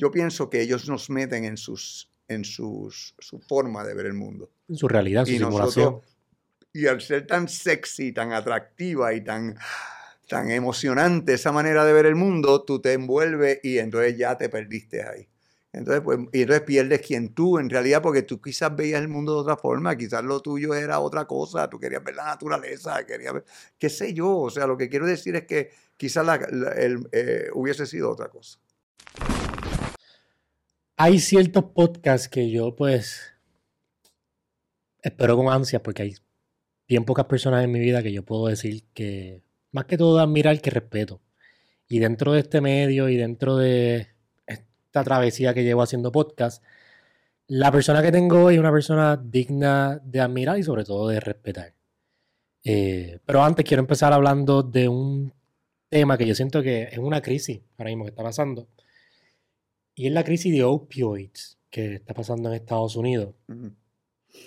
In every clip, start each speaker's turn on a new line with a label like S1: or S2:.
S1: yo pienso que ellos nos meten en sus en sus, su forma de ver el mundo.
S2: En su realidad, su
S1: y
S2: simulación.
S1: y al ser tan sexy, tan atractiva y tan, tan emocionante esa manera de ver el mundo, tú te envuelves y entonces ya te perdiste ahí. Entonces, pues, y entonces pierdes quien tú, en realidad, porque tú quizás veías el mundo de otra forma, quizás lo tuyo era otra cosa, tú querías ver la naturaleza, querías ver, qué sé yo, o sea, lo que quiero decir es que quizás la, el, eh, hubiese sido otra cosa
S2: hay ciertos podcasts que yo pues espero con ansias porque hay bien pocas personas en mi vida que yo puedo decir que más que todo admirar que respeto. Y dentro de este medio y dentro de esta travesía que llevo haciendo podcast, la persona que tengo es una persona digna de admirar y sobre todo de respetar. Eh, pero antes quiero empezar hablando de un tema que yo siento que es una crisis ahora mismo que está pasando y es la crisis de opioids que está pasando en Estados Unidos,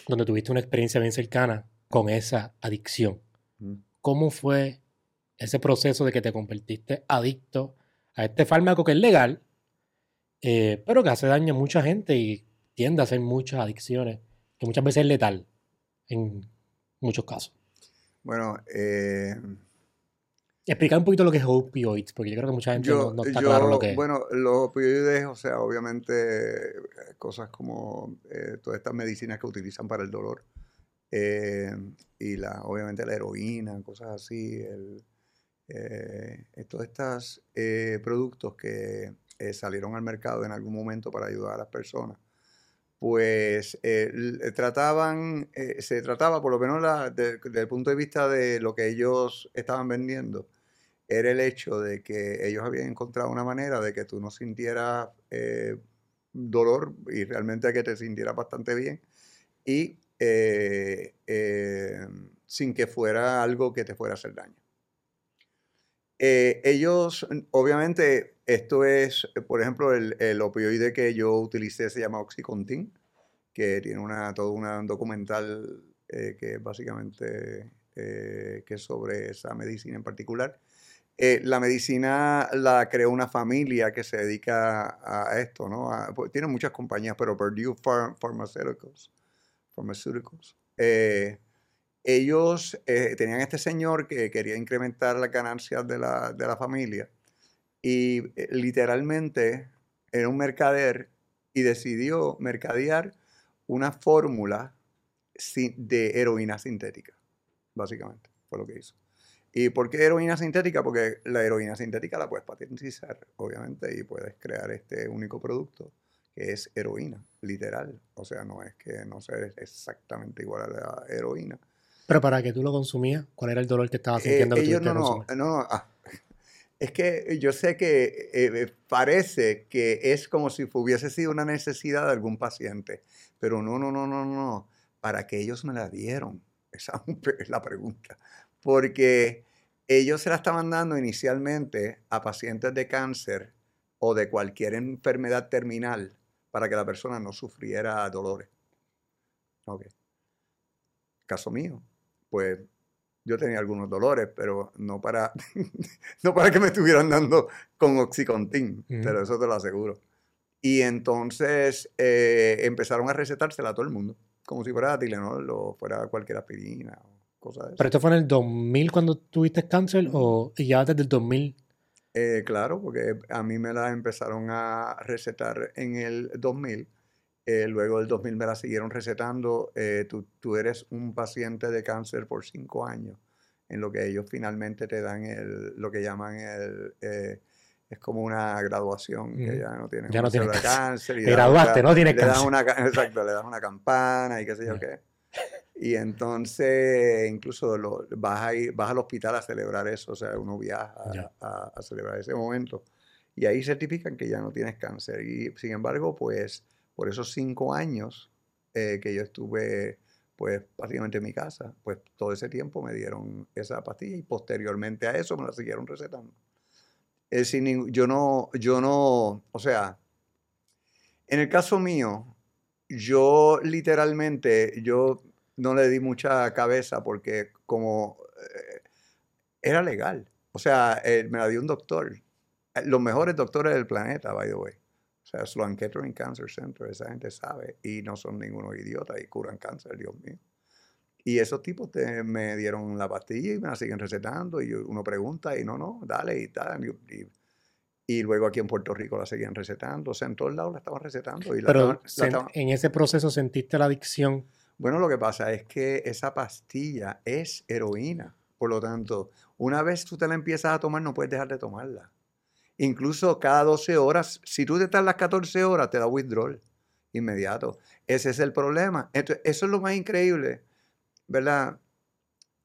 S2: donde tuviste una experiencia bien cercana con esa adicción. ¿Cómo fue ese proceso de que te convertiste adicto a este fármaco que es legal, eh, pero que hace daño a mucha gente y tiende a hacer muchas adicciones, que muchas veces es letal en muchos casos?
S1: Bueno, eh,
S2: Explicar un poquito lo que es opioids, porque yo creo que mucha gente no, está claro lo que es.
S1: Bueno, los opioides, o sea, obviamente eh, cosas como eh, todas estas medicinas que utilizan para el dolor eh, y la, obviamente la heroína, cosas así, el, todos estos productos que salieron al mercado en algún momento para ayudar a las personas, pues trataban, se trataba, por lo menos desde el punto de vista de lo que ellos estaban vendiendo, era el hecho de que ellos habían encontrado una manera de que tú no sintieras eh, dolor y realmente que te sintieras bastante bien y eh, eh, sin que fuera algo que te fuera a hacer daño. ellos, obviamente, esto es, por ejemplo, el, opioide que yo utilicé se llama Oxycontin, que tiene una, todo un documental que básicamente que es sobre esa medicina en particular. Eh, la medicina la creó una familia que se dedica a esto, ¿no? Pues, tiene muchas compañías, pero Purdue Pharmaceuticals, Pharmaceuticals eh, ellos eh, tenían este señor que quería incrementar las ganancias de la, de la familia y literalmente era un mercader y decidió mercadear una fórmula de heroína sintética, básicamente, fue lo que hizo. ¿Y por qué heroína sintética? Porque la heroína sintética la puedes patentizar, obviamente, y puedes crear este único producto que es heroína, literal. O sea, no es que no sea exactamente igual a la heroína.
S2: Pero para que tú lo consumías, ¿cuál era el dolor que estabas sintiendo?
S1: Eh, no, no, no, ah, es que yo sé que eh, parece que es como si hubiese sido una necesidad de algún paciente, pero no, no, no, no, no. Para que ellos me la dieron. Esa es la pregunta porque ellos se la estaban dando inicialmente a pacientes de cáncer o de cualquier enfermedad terminal para que la persona no sufriera dolores. Ok. Caso mío, pues yo tenía algunos dolores, pero no para, no para que me estuvieran dando con Oxycontin, pero eso te lo aseguro. Y entonces eh, empezaron a recetársela a todo el mundo, como si fuera Tylenol o fuera cualquier aspirina
S2: ¿Pero esto fue en el 2000 cuando tuviste cáncer o ya desde el 2000?
S1: Eh, claro, porque a mí me la empezaron a recetar en el 2000. Eh, luego del 2000 me la siguieron recetando. Eh, tú, tú, eres un paciente de cáncer por cinco años, en lo que ellos finalmente te dan el, lo que llaman el... es como una graduación, que ya no tienes
S2: ya no tienes
S1: cáncer.
S2: Y graduaste, no tienes cáncer.
S1: una, exacto, le das una campana y qué sé yo qué. Y entonces, incluso lo, vas, a ir, vas al hospital a celebrar eso, o sea, uno viaja a, celebrar ese momento. Y ahí certifican que ya no tienes cáncer. Y sin embargo, pues, por esos cinco años eh, que yo estuve, pues, básicamente en mi casa, pues todo ese tiempo me dieron esa pastilla y posteriormente a eso me la siguieron recetando. Es sin, yo no, yo no, o sea, en el caso mío, yo literalmente, yo no le di mucha cabeza porque como eh, era legal. O sea, eh, me la dio un doctor. Eh, los mejores doctores del planeta, by the way. Sea, Sloan Kettering Cancer Center, esa gente sabe y no son ningunos idiotas y curan cáncer, Dios mío. Y esos tipos te, me dieron la pastilla y me la siguen recetando y uno pregunta y no, no, dale y tal. Y, y, luego aquí en Puerto Rico la seguían recetando, o sea, en todos lados la estaban recetando. Y
S2: Pero en ese proceso sentiste la adicción.
S1: Bueno, lo que pasa es que esa pastilla es heroína. Por lo tanto, una vez tú te la empiezas a tomar, no puedes dejar de tomarla. Incluso cada 12 horas, si tú te estás las 14 horas, te da withdrawal inmediato. Ese es el problema. eso es lo más increíble, ¿verdad?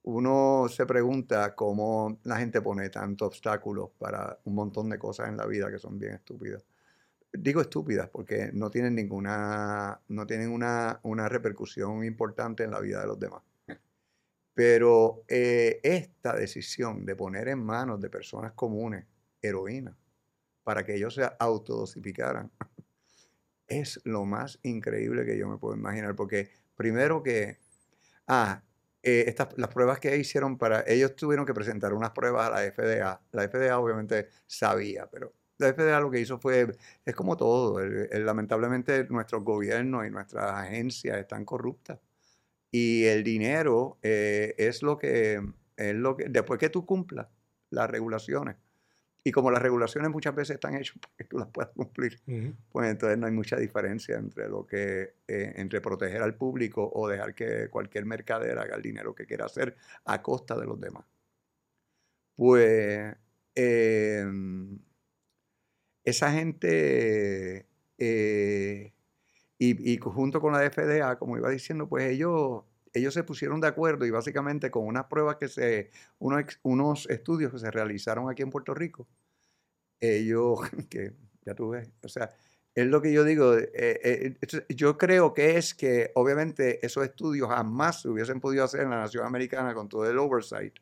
S1: Uno se pregunta cómo la gente pone tantos obstáculos para un montón de cosas en la vida que son bien estúpidas. Digo estúpidas porque no tienen ninguna, no tienen una, una repercusión importante en la vida de los demás. Pero eh, esta decisión de poner en manos de personas comunes heroína para que ellos se autodosificaran es lo más increíble que yo me puedo imaginar. Porque primero que, ah, eh, estas, las pruebas que hicieron para, ellos tuvieron que presentar unas pruebas a la FDA. La FDA obviamente sabía, pero la FDA lo que hizo fue, es como todo, lamentablemente nuestros gobiernos y nuestras agencias están corruptas. Y el dinero eh, es lo que, es lo que, después que tú cumplas las regulaciones, y como las regulaciones muchas veces están hechas para que tú las puedas cumplir, pues entonces no hay mucha diferencia entre lo que, eh, entre proteger al público o dejar que cualquier mercader haga el dinero que quiera hacer a costa de los demás. Pues em, esa gente eh, y, y, junto con la FDA, como iba diciendo, pues ellos, ellos se pusieron de acuerdo y básicamente con unas pruebas que se, unos, unos estudios que se realizaron aquí en Puerto Rico, ellos, que ya tú ves, o sea, es lo que yo digo, eh, eh, yo creo que es que obviamente esos estudios jamás se hubiesen podido hacer en la nación americana con todo el oversight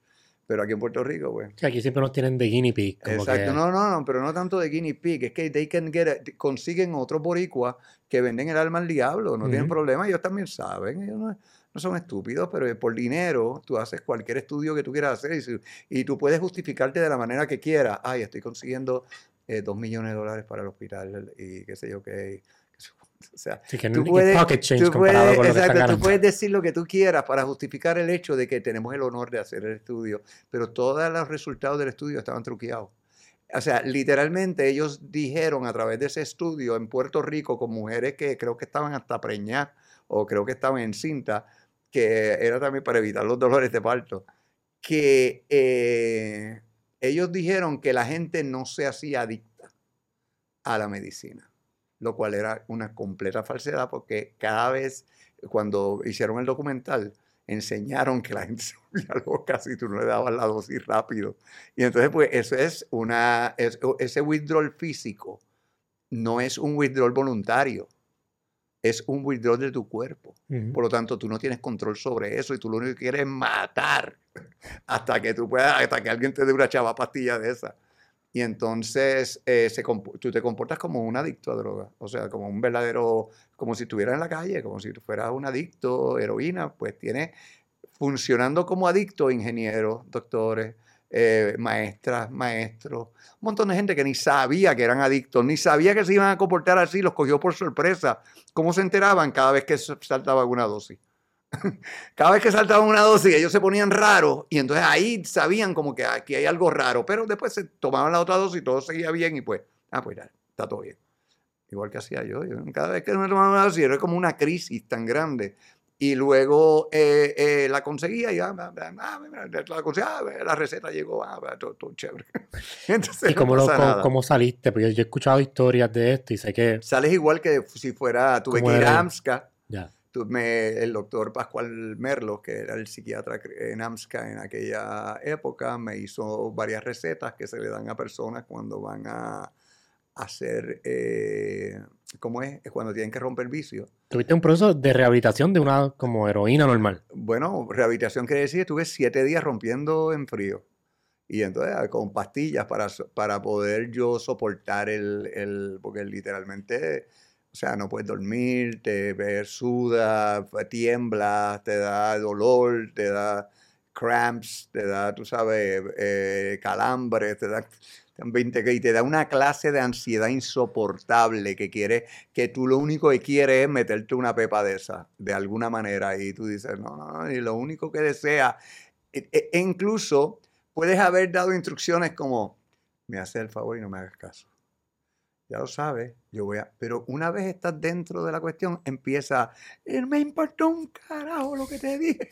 S1: pero aquí en Puerto Rico, pues.
S2: aquí siempre nos tienen de guinea pig.
S1: Exacto, no, no, no, pero no tanto de guinea pig, es que they can get consiguen otros boricuas que venden el alma al diablo, no tienen problema, ellos también saben, ellos no, son estúpidos, pero por dinero tú haces cualquier estudio que tú quieras hacer y, tú puedes justificarte de la manera que quieras. Ay, estoy consiguiendo eh, dos millones de dólares para el hospital y qué sé yo qué. O sea, tú, puedes, tú puedes decir lo que tú quieras para justificar el hecho de que tenemos el honor de hacer el estudio, pero todos los resultados del estudio estaban truqueados. O sea, literalmente ellos dijeron a través de ese estudio en Puerto Rico con mujeres que creo que estaban hasta preñadas o creo que estaban en cinta, que era también para evitar los dolores de parto, que eh, ellos dijeron que la gente no se hacía adicta a la medicina lo cual era una completa falsedad porque cada vez cuando hicieron el documental enseñaron que la gente se volvía loca si tú no le dabas la dosis rápido. Y entonces pues eso es una, ese withdrawal físico no es un withdrawal voluntario, es un withdrawal de tu cuerpo. Por lo tanto, tú no tienes control sobre eso y tú lo único que quieres es matar hasta que tú puedas, hasta que alguien te dé una chava pastilla de esa. Y entonces eh, se, tú te comportas como un adicto a droga, o sea, como un verdadero, como si estuvieras en la calle, como si fueras un adicto, heroína, pues tiene funcionando como adicto ingenieros, doctores, eh, maestras, maestros, un montón de gente que ni sabía que eran adictos, ni sabía que se iban a comportar así, los cogió por sorpresa. ¿Cómo se enteraban cada vez que saltaba alguna dosis? Cada vez que saltaban una dosis, ellos se ponían raros y entonces ahí sabían como que aquí hay algo raro, pero después se tomaban la otra dosis y todo seguía bien y pues, ah, pues ya, está todo bien. Igual que hacía yo, cada vez que me tomaba una dosis era como una crisis tan grande. Y luego eh, eh, la conseguía y ah, ah, ah la, conseguía, la receta llegó, ah, todo, chévere.
S2: Entonces, ¿Y cómo, cómo, saliste? Porque yo he escuchado historias de esto y sé que...
S1: Sales igual que si fuera, tuve que ir a AMSCA. Ya el doctor Pascual Merlo, que era el psiquiatra en AMSCA en aquella época, me hizo varias recetas que se le dan a personas cuando van a hacer, eh, ¿cómo es? Es cuando tienen que romper vicio.
S2: ¿Tuviste un proceso de rehabilitación de una como heroína normal?
S1: Bueno, rehabilitación quiere decir que estuve siete días rompiendo en frío. Y entonces ah, con pastillas para, para poder yo soportar el, el porque literalmente o sea, no puedes dormir, te ves suda, tiembla, te da dolor, te da cramps, te da, tú sabes, eh, calambres, te da 20 y te da una clase de ansiedad insoportable que quiere, que tú lo único que quieres es meterte una pepa de esa, de alguna manera, y tú dices, no, no, no, y lo único que desea, e, e, e incluso puedes haber dado instrucciones como, me haces el favor y no me hagas caso ya lo sabes, yo voy a... Pero una vez estás dentro de la cuestión, empieza, eh, me importó un carajo lo que te dije.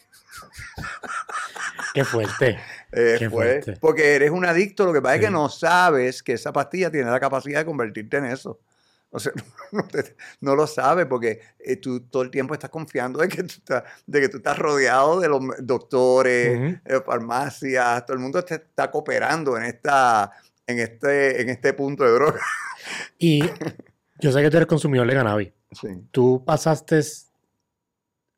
S2: Qué fuerte.
S1: Eh, Qué fuerte. Porque eres un adicto, lo que pasa es que no sabes que esa pastilla tiene la capacidad de convertirte en eso. O sea, no, lo sabes porque eh, tú todo el tiempo estás confiando de que tú estás, de que tú estás rodeado de los doctores, farmacias, todo el mundo te está cooperando en, esta, en, este, en este punto de droga.
S2: Y yo sé que tú eres consumidor de cannabis. Sí. ¿Tú pasaste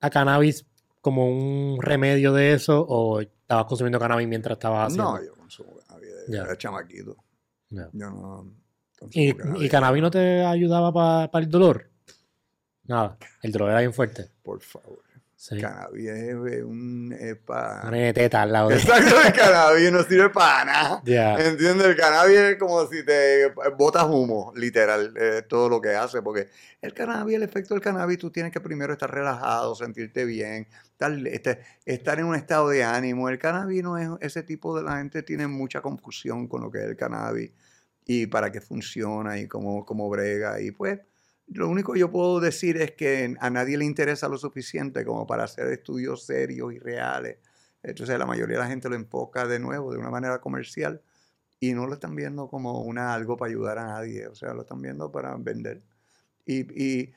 S2: a cannabis como un remedio de eso o estabas consumiendo cannabis mientras estabas haciendo?
S1: No, yo consumo cannabis de, chamaquito. Yo no
S2: ¿Y cannabis. ¿Y cannabis no te ayudaba para el dolor? Nada, el dolor era bien fuerte.
S1: Por favor. Cannabis es un. Es para...
S2: Una teta al lado
S1: de Exacto, el cannabis no sirve para nada. ¿Entiendes? El cannabis es como si te botas humo, literal, todo lo que hace. Porque el cannabis, el efecto del cannabis, tú tienes que primero estar relajado, sentirte bien, estar, este, estar en un estado de ánimo. El cannabis no es ese tipo de la gente, tiene mucha confusión con lo que es el cannabis y para qué funciona y cómo, cómo brega. Y pues lo único que yo puedo decir es que a nadie le interesa lo suficiente como para hacer estudios serios y reales. Entonces la mayoría de la gente lo enfoca de nuevo de una manera comercial y no lo están viendo como una, algo para ayudar a nadie, o sea, lo están viendo para vender. Y,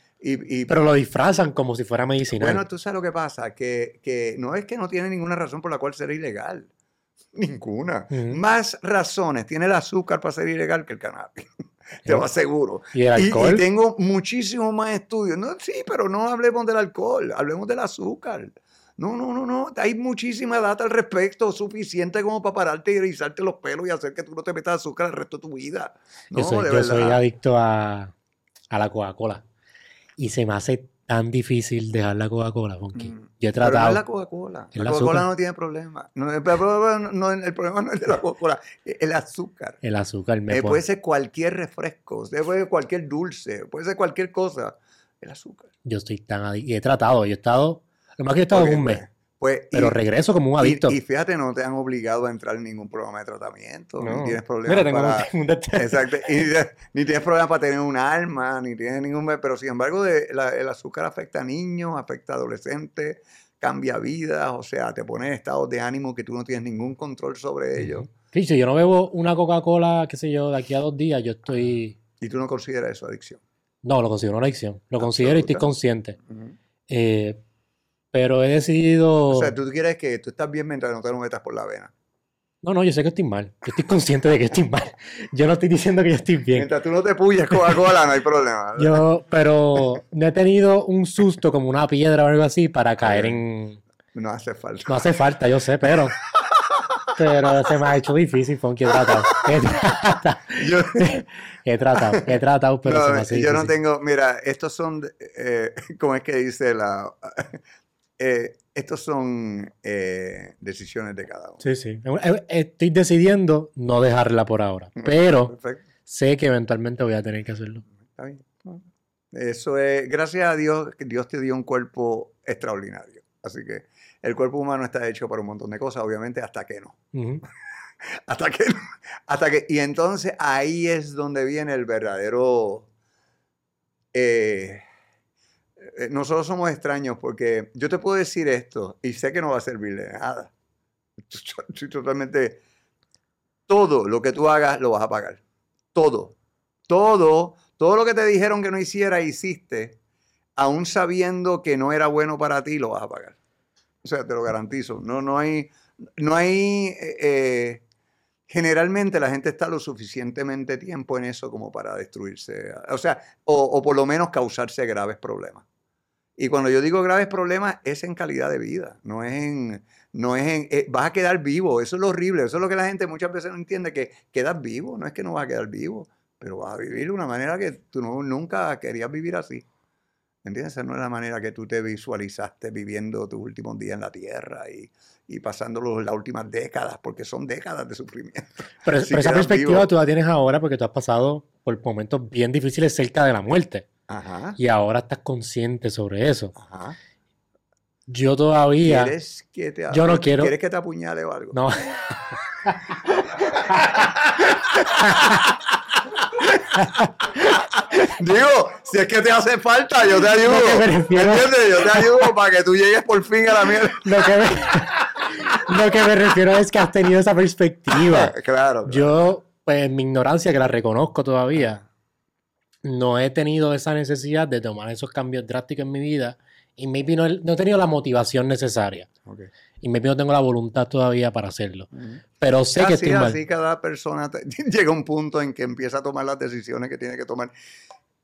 S2: Pero lo disfrazan como si fuera medicinal.
S1: Bueno, tú sabes lo que pasa, que, que no es que no tiene ninguna razón por la cual ser ilegal. Ninguna. Más razones tiene el azúcar para ser ilegal que el cannabis. Te lo aseguro.
S2: ¿Y el alcohol?
S1: Y, tengo muchísimo más estudios. No, sí, pero no hablemos del alcohol, hablemos del azúcar. No, no, no, no. Hay muchísima data al respecto, suficiente como para pararte y erizarte los pelos y hacer que tú no te metas azúcar el resto de tu vida.
S2: yo soy, adicto a, a la Coca-Cola. Y se me hace tan difícil dejar la Coca-Cola, Funky. Mm. Yo he tratado. Pero no
S1: es la Coca-Cola. La Coca-Cola no tiene problema. No, el, problema no, el, problema no, es de la Coca-Cola, el azúcar.
S2: El azúcar me
S1: eh, Puede ser cualquier refresco, puede ser cualquier dulce, puede ser cualquier cosa. El azúcar.
S2: Yo estoy tan Y he tratado, yo he estado. Lo más que he estado un mes. Pues, pues, pero regreso como un adicto.
S1: Y, fíjate, no te han obligado a entrar en ningún programa de tratamiento. No. Ni tienes problemas para... exacto. ni tienes problemas para tener un alma, ni tienes ningún... Pero sin embargo, el azúcar afecta a niños, afecta a adolescentes, cambia vidas, o sea, te pone en estados de ánimo que tú no tienes ningún control sobre ellos.
S2: Sí, si yo no bebo una Coca-Cola, qué sé yo, de aquí a dos días, yo estoy...
S1: ¿Y tú no consideras eso adicción?
S2: No, lo considero una adicción. Lo considero y estoy consciente. eh, pero he decidido.
S1: O sea, tú quieres que tú estás bien mientras no te lo metas por la vena.
S2: No, no, yo sé que estoy mal. Yo estoy consciente de que estoy mal. Yo no estoy diciendo que yo estoy bien.
S1: Mientras tú no te puyas Coca-Cola, no hay problema.
S2: Yo, pero no he tenido un susto como una piedra o algo así para caer en.
S1: No hace falta.
S2: No hace falta, yo sé, pero. Pero se me ha hecho difícil, Fonky. He tratado. He tratado. Yo, he tratado, he tratado, pero se me hace
S1: Yo no tengo. Mira, estos son. Eh, ¿Cómo es que dice la. Eh, estos son eh, decisiones de cada uno.
S2: Sí, sí. Eh, estoy decidiendo no dejarla por ahora, pero sé que eventualmente voy a tener que hacerlo. Está bien.
S1: Eso es, gracias a Dios, Dios te dio un cuerpo extraordinario. Así que el cuerpo humano está hecho para un montón de cosas, obviamente, hasta que no. hasta que no. Hasta que, y entonces ahí es donde viene el verdadero eh, nosotros somos extraños porque yo te puedo decir esto y sé que no va a servir de nada. Estoy totalmente... Todo lo que tú hagas lo vas a pagar. Todo. Todo. Todo lo que te dijeron que no hiciera, hiciste, aún sabiendo que no era bueno para ti, lo vas a pagar. O sea, te lo garantizo. No, no hay... No hay eh, eh, generalmente la gente está lo suficientemente tiempo en eso como para destruirse, o sea, o, por lo menos causarse graves problemas. Y cuando yo digo graves problemas, es en calidad de vida, no es en, no es en, eh, vas a quedar vivo, eso es lo horrible, eso es lo que la gente muchas veces no entiende, que quedas vivo, no es que no vas a quedar vivo, pero vas a vivir de una manera que tú no, nunca querías vivir así. ¿Entiendes? Esa no es la manera que tú te visualizaste viviendo tus últimos días en la tierra y, y pasando las últimas décadas, porque son décadas de sufrimiento.
S2: Pero,
S1: Si
S2: pero esa perspectiva
S1: vivo.
S2: tú la tienes ahora porque tú has pasado por momentos bien difíciles cerca de la muerte.
S1: Ajá,
S2: Y ahora estás consciente sobre eso.
S1: ajá.
S2: Yo todavía.
S1: ¿Quieres que te
S2: Yo no quiero-
S1: ¿Quieres que te apuñale o algo?
S2: No.
S1: Digo, si es que te hace falta, yo te ayudo.
S2: Me
S1: ¿Me
S2: refiero-
S1: entiendes? Yo te ayudo para que tú llegues por fin a la mierda.
S2: Lo que me, lo que me refiero es que has tenido esa perspectiva.
S1: Claro. claro.
S2: Yo, pues en mi ignorancia, que la reconozco todavía, no he tenido esa necesidad de tomar esos cambios drásticos en mi vida y maybe no, he- no he tenido la motivación necesaria.
S1: Ok.
S2: Y maybe no tengo la voluntad todavía para hacerlo.
S1: Ujú.
S2: Pero sé que
S1: así,
S2: estoy mal.
S1: así cada persona te- llega a un punto en que empieza a tomar las decisiones que tiene que tomar.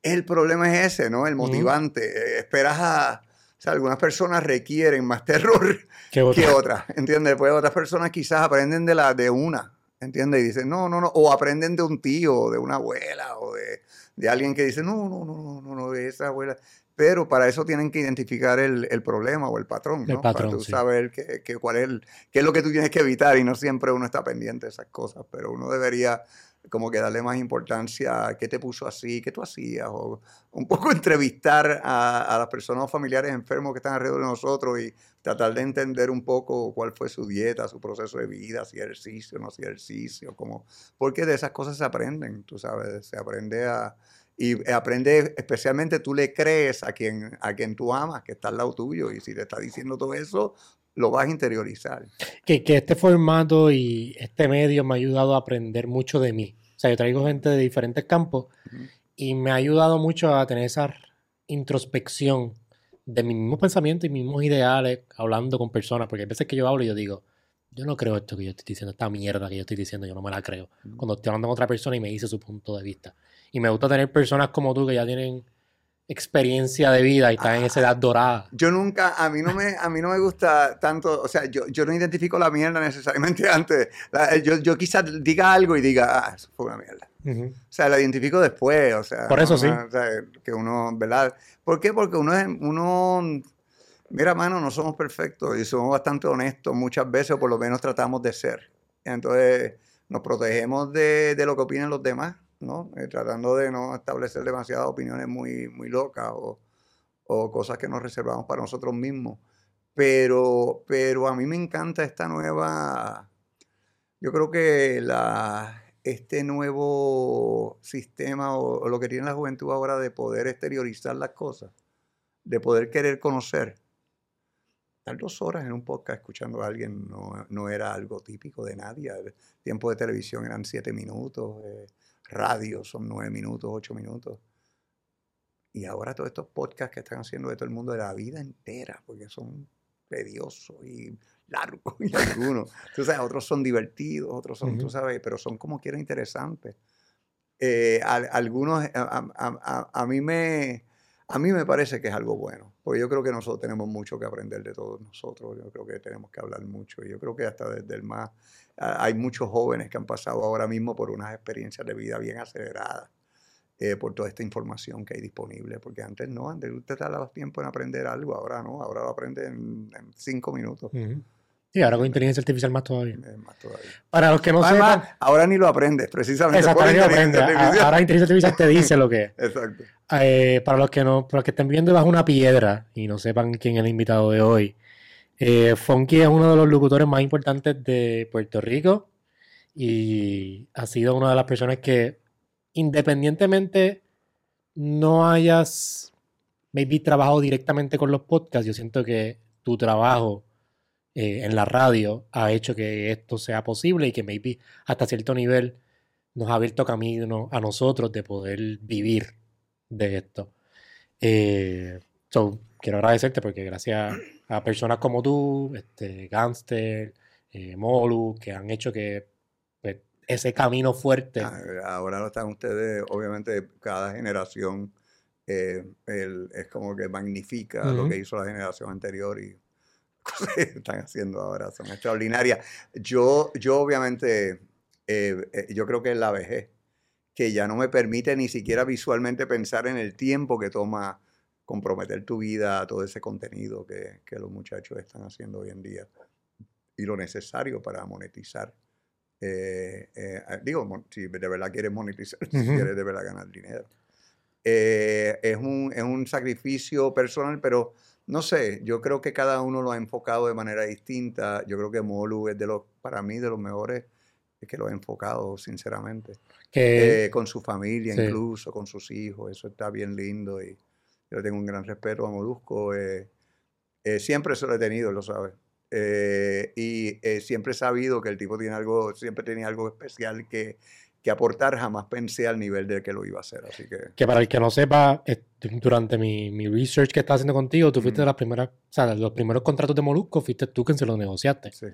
S1: El problema es ese, ¿no? El motivante. Eh, Esperas a... O sea, algunas personas requieren más terror
S2: Que
S1: que otras, ¿entiendes? Pues otras personas quizás aprenden de la de una, ¿entiendes? Y dicen, no, no, no, o aprenden de un tío, o de una abuela, o de, de alguien que dice, no, no, no, no, no, no, de esa abuela. Pero para eso tienen que identificar el, el problema o el patrón, ¿no?
S2: El patrón,
S1: para tú
S2: sí.
S1: saber qué, qué- cuál es, el- qué es lo que tú tienes que evitar y no siempre uno está pendiente de esas cosas, pero uno debería como que darle más importancia a qué te puso así, qué tú hacías, o un poco entrevistar a, las personas familiares enfermos que están alrededor de nosotros y tratar de entender un poco cuál fue su dieta, su proceso de vida, si ejercicio, no si ejercicio, como, porque de esas cosas se aprenden, tú sabes, se aprende a, y aprende, especialmente tú le crees a quien, a quien tú amas, que está al lado tuyo, y si te está diciendo todo eso, lo vas a interiorizar.
S2: que, que este formato y este medio me ha ayudado a aprender mucho de mí. O sea, yo traigo gente de diferentes campos y me ha ayudado mucho a tener esa introspección de mis mismos pensamientos y mis mismos ideales hablando con personas, porque hay veces que yo hablo y yo digo, yo no creo esto que yo estoy diciendo, esta mierda que yo estoy diciendo, yo no me la creo. Cuando estoy hablando con otra persona y me dice su punto de vista. Y me gusta tener personas como tú que ya tienen experiencia de vida y están en esa edad dorada.
S1: Yo nunca, a mí no me, a mí no me gusta tanto, o sea, yo, yo no identifico la mierda necesariamente antes. La- yo, yo quizás diga algo y diga, ah, eso fue una mierda. O sea, la identifico después, o sea.
S2: Por eso
S1: no-
S2: sí.
S1: o sea, que uno, ¿verdad? ¿Por qué? Porque uno es, uno, mira, mano, no somos perfectos y somos bastante honestos muchas veces, o por lo menos tratamos de ser. Entonces, nos protegemos de, de lo que opinan los demás, ¿no? Eh, tratando de no establecer demasiadas opiniones muy, muy locas o, cosas que nos reservamos para nosotros mismos. Pero, pero a mí me encanta esta nueva, yo creo que la, este nuevo sistema o, o lo que tiene la juventud ahora de poder exteriorizar las cosas, de poder querer conocer. Estar dos horas en un podcast escuchando a alguien no, no era algo típico de nadie. El tiempo de televisión eran siete minutos, eh, radio son nueve minutos, ocho minutos. Y ahora todos estos podcasts que están haciendo de todo el mundo de la vida entera, porque son tediosos y largos y algunos. Tú sabes, otros son divertidos, otros son, tú sabes, pero son como quiera interesantes. Eh, algunos, a, a- a- a mí me, a mí me parece que es algo bueno, porque yo creo que nosotros tenemos mucho que aprender de todos nosotros, yo creo que tenemos que hablar mucho, yo creo que hasta desde el más, hay muchos jóvenes que han pasado ahora mismo por unas experiencias de vida bien aceleradas, eh, por toda esta información que hay disponible, porque antes no, antes usted tardaba tiempo en aprender algo, ahora no, ahora lo aprende en, cinco minutos.
S2: Y ahora con inteligencia artificial más todavía.
S1: más todavía.
S2: Para los que no
S1: Además,
S2: sepan,
S1: ahora ni lo aprendes, precisamente por
S2: exactamente, aprende.
S1: inteligencia artificial.
S2: Ahora inteligencia artificial te dice lo que es.
S1: Exacto.
S2: Eh, para los que no, para los que estén viendo bajo una piedra y no sepan quién es el invitado de hoy, eh, Funky es uno de los locutores más importantes de Puerto Rico y ha sido una de las personas que, independientemente no hayas maybe trabajado directamente con los podcasts, yo siento que tu trabajo eh, en la radio ha hecho que esto sea posible y que maybe hasta cierto nivel nos ha abierto camino a nosotros de poder vivir de esto. Eh, so, quiero agradecerte porque gracias a personas como tú, este, Gangster, eh, Molu, que han hecho que pues, ese camino fuerte.
S1: Ah, Ahora lo están ustedes, obviamente cada generación eh, el- es como que magnifica lo que hizo la generación anterior y cosas que están haciendo ahora son extraordinarias. Yo, yo obviamente, eh, eh, yo creo que es la vejez, que ya no me permite ni siquiera visualmente pensar en el tiempo que toma comprometer tu vida a todo ese contenido que, que los muchachos están haciendo hoy en día y lo necesario para monetizar. Eh, eh, digo, si de verdad quieres monetizar, si quieres de verdad ganar dinero. Eh, es, un, es un sacrificio personal, pero no sé, yo creo que cada uno lo ha enfocado de manera distinta. Yo creo que Molu es de los, para mí, de los mejores que lo ha enfocado, sinceramente.
S2: Que,
S1: Eh, con su familia
S2: sí.
S1: incluso, con sus hijos, eso está bien lindo y yo tengo un gran respeto a Molusco. eh, eh, siempre se lo he tenido, lo sabe. Eh, y eh, siempre he sabido que el tipo tiene algo, siempre tenía algo especial que, que aportar, jamás pensé al nivel de que lo iba a hacer, así que...
S2: que para el que no sepa, durante mi, mi research que estaba haciendo contigo, tú fuiste de las primeras, o sea, de los primeros contratos de Molusco, fuiste tú quien se los negociaste.
S1: sí.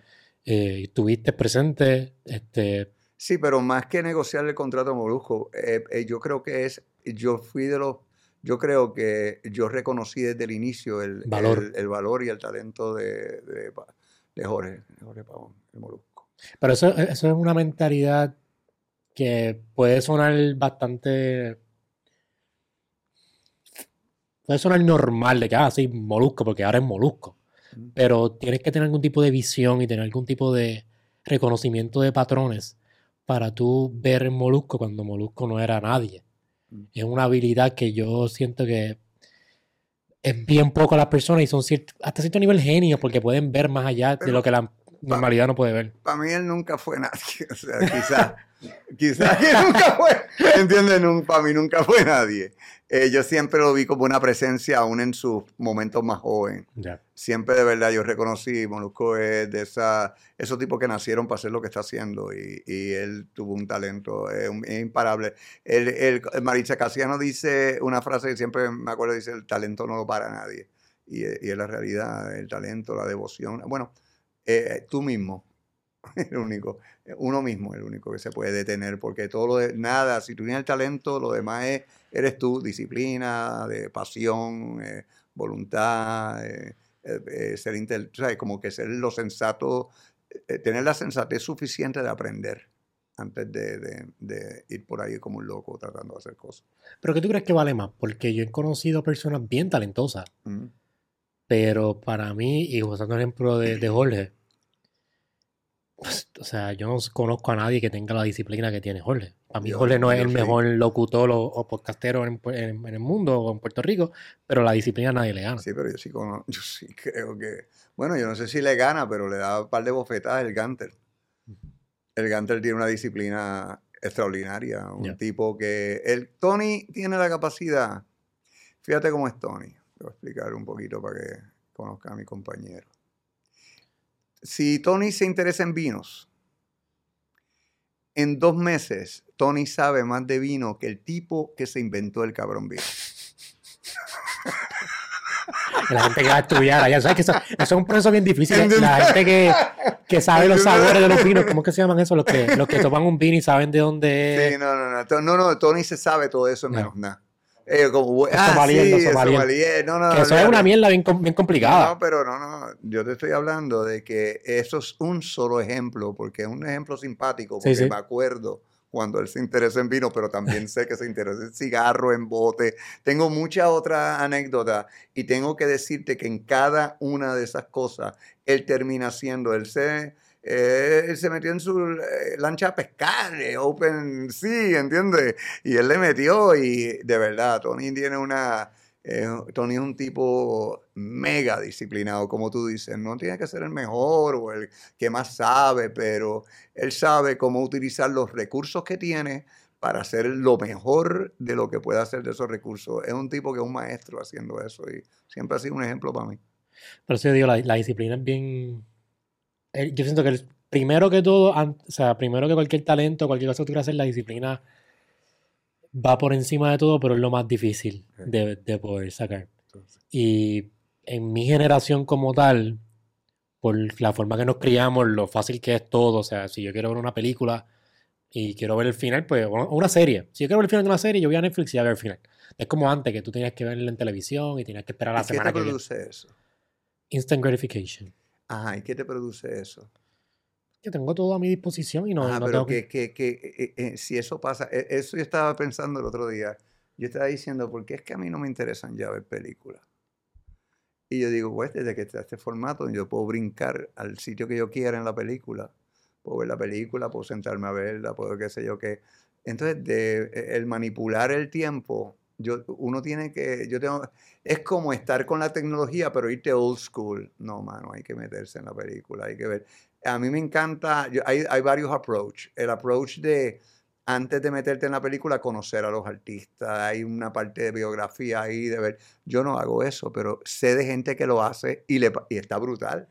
S2: Eh, y estuviste presente, este,
S1: Sí, pero más que negociar el contrato a Molusco, eh, eh, yo creo que es, yo fui de los, yo creo que yo reconocí desde el inicio el
S2: Valor.
S1: el, el valor y el talento de, de, de Jorge, de Jorge Pavón, el Molusco.
S2: Pero eso, eso es una mentalidad que puede sonar bastante. Puede sonar normal de que, ah, sí, molusco, porque ahora es molusco.
S1: Mm.
S2: Pero tienes que tener algún tipo de visión y tener algún tipo de reconocimiento de patrones para tú ver en molusco cuando molusco no era nadie.
S1: Mm.
S2: Es una habilidad que yo siento que es bien poco a las personas y son ciert- hasta cierto nivel genios porque pueden ver más allá de lo que la normalidad no puede ver.
S1: Para mí él nunca fue nadie, o sea, quizás, quizás que nunca fue, ¿entiendes? Para mí nunca fue nadie. Eh, yo siempre lo vi como una presencia aún en sus momentos más jóvenes.
S2: Ya.
S1: siempre de verdad yo reconocí, Molusco es de esa, esos tipos que nacieron para hacer lo que está haciendo y, y él tuvo un talento es, es imparable. El, el, el Maritza Casiano dice una frase que siempre me acuerdo, dice, el talento no lo para nadie. Y, y es la realidad, el talento, la devoción. Bueno, eh, tú mismo, el único, uno mismo es el único que se puede detener, porque todo lo de, nada, si tú tienes el talento, lo demás es, eres tú, disciplina, de pasión, eh, voluntad, eh, eh, eh, ser intel- ¿sabes? como que ser lo sensato, eh, tener la sensatez suficiente de aprender antes de, de- de ir por ahí como un loco tratando de hacer cosas.
S2: Pero ¿qué tú crees que vale más? Porque yo he conocido personas bien talentosas,
S1: Mm.
S2: pero para mí, y usando el ejemplo de, de Jorge, o sea, yo no conozco a nadie que tenga la disciplina que tiene Jorge. Para mí Jorge no es el mejor locutor o, o podcastero en, en- en el mundo o en Puerto Rico, pero la disciplina nadie le gana.
S1: Sí, pero yo sí, cono- yo sí creo que, bueno, yo no sé si le gana, pero le da un par de bofetadas el Ganter. El Ganter tiene una disciplina extraordinaria, un tipo que, el Tony tiene la capacidad, fíjate cómo es Tony, te voy a explicar un poquito para que conozca a mi compañero. Si Tony se interesa en vinos, en dos meses Tony sabe más de vino que el tipo que se inventó el cabrón vino.
S2: La gente que va a estudiar allá, ¿sabes? Que eso, eso es un proceso bien difícil.
S1: ¿Entiendes?
S2: La gente que, que sabe los sabores de los vinos, ¿cómo que se llaman eso? Los que, los que toman un vino y saben de dónde
S1: Sí,
S2: es.
S1: no, no, no. No, no, Tony se sabe todo eso en
S2: No.
S1: menos nada. Eh, como, ah, sí. No, no,
S2: Que
S1: no,
S2: eso es una mierda bien, com- bien complicada.
S1: No, pero no, no. Yo te estoy hablando de que eso es un solo ejemplo, porque es un ejemplo simpático,
S2: Sí,
S1: porque
S2: sí.
S1: me acuerdo cuando él se interesa en vino, pero también sé que se interesa en cigarro, en bote. Tengo muchas otras anécdotas y tengo que decirte que en cada una de esas cosas él termina siendo, él se, eh, él se metió en su eh, lancha a pescar, eh, open sea, ¿entiendes? Y él le metió y de verdad, Tony tiene una... Tony es un tipo mega disciplinado, como tú dices. No tiene que ser el mejor o el que más sabe, pero él sabe cómo utilizar los recursos que tiene para hacer lo mejor de lo que puede hacer de esos recursos. Es un tipo que es un maestro haciendo eso y siempre ha sido un ejemplo para mí.
S2: Por eso yo la, la disciplina es bien. El- Yo siento que el, primero que todo, o sea, primero que cualquier talento, cualquier cosa que tú quieras hacer, la disciplina va por encima de todo, pero es lo más difícil de, de poder sacar.
S1: Entonces,
S2: Y en mi generación como tal, por la forma que nos criamos, lo fácil que es todo, o sea, si yo quiero ver una película y quiero ver el final, pues, o una serie. Si yo quiero ver el final de una serie, yo voy a Netflix y a ver el final. Es como antes, que tú tenías que verla en televisión y tenías que esperar a la
S1: ¿Y qué
S2: semana
S1: te
S2: que viene.
S1: produce eso?
S2: Instant gratification.
S1: Ajá, ¿y qué te produce eso?
S2: Yo tengo todo a mi disposición y no,
S1: Ajá,
S2: no
S1: pero
S2: tengo que...
S1: que, que, que, eh, eh, si eso pasa, eh, eso yo estaba pensando el otro día. yo estaba diciendo, ¿por qué es que a mí no me interesan ya ver películas? Y yo digo, pues desde que está este formato, yo puedo brincar al sitio que yo quiera en la película. Puedo ver la película, puedo sentarme a verla, puedo qué sé yo qué. Entonces, de, e, el manipular el tiempo, yo, uno tiene que, yo tengo, es como estar con la tecnología, pero irte old school. No, mano, hay que meterse en la película, hay que ver. A mí me encanta, hay, hay varios approach. El approach de, antes de meterte en la película, conocer a los artistas. Hay una parte de biografía ahí, de ver. Yo no hago eso, pero sé de gente que lo hace y, le, y está brutal.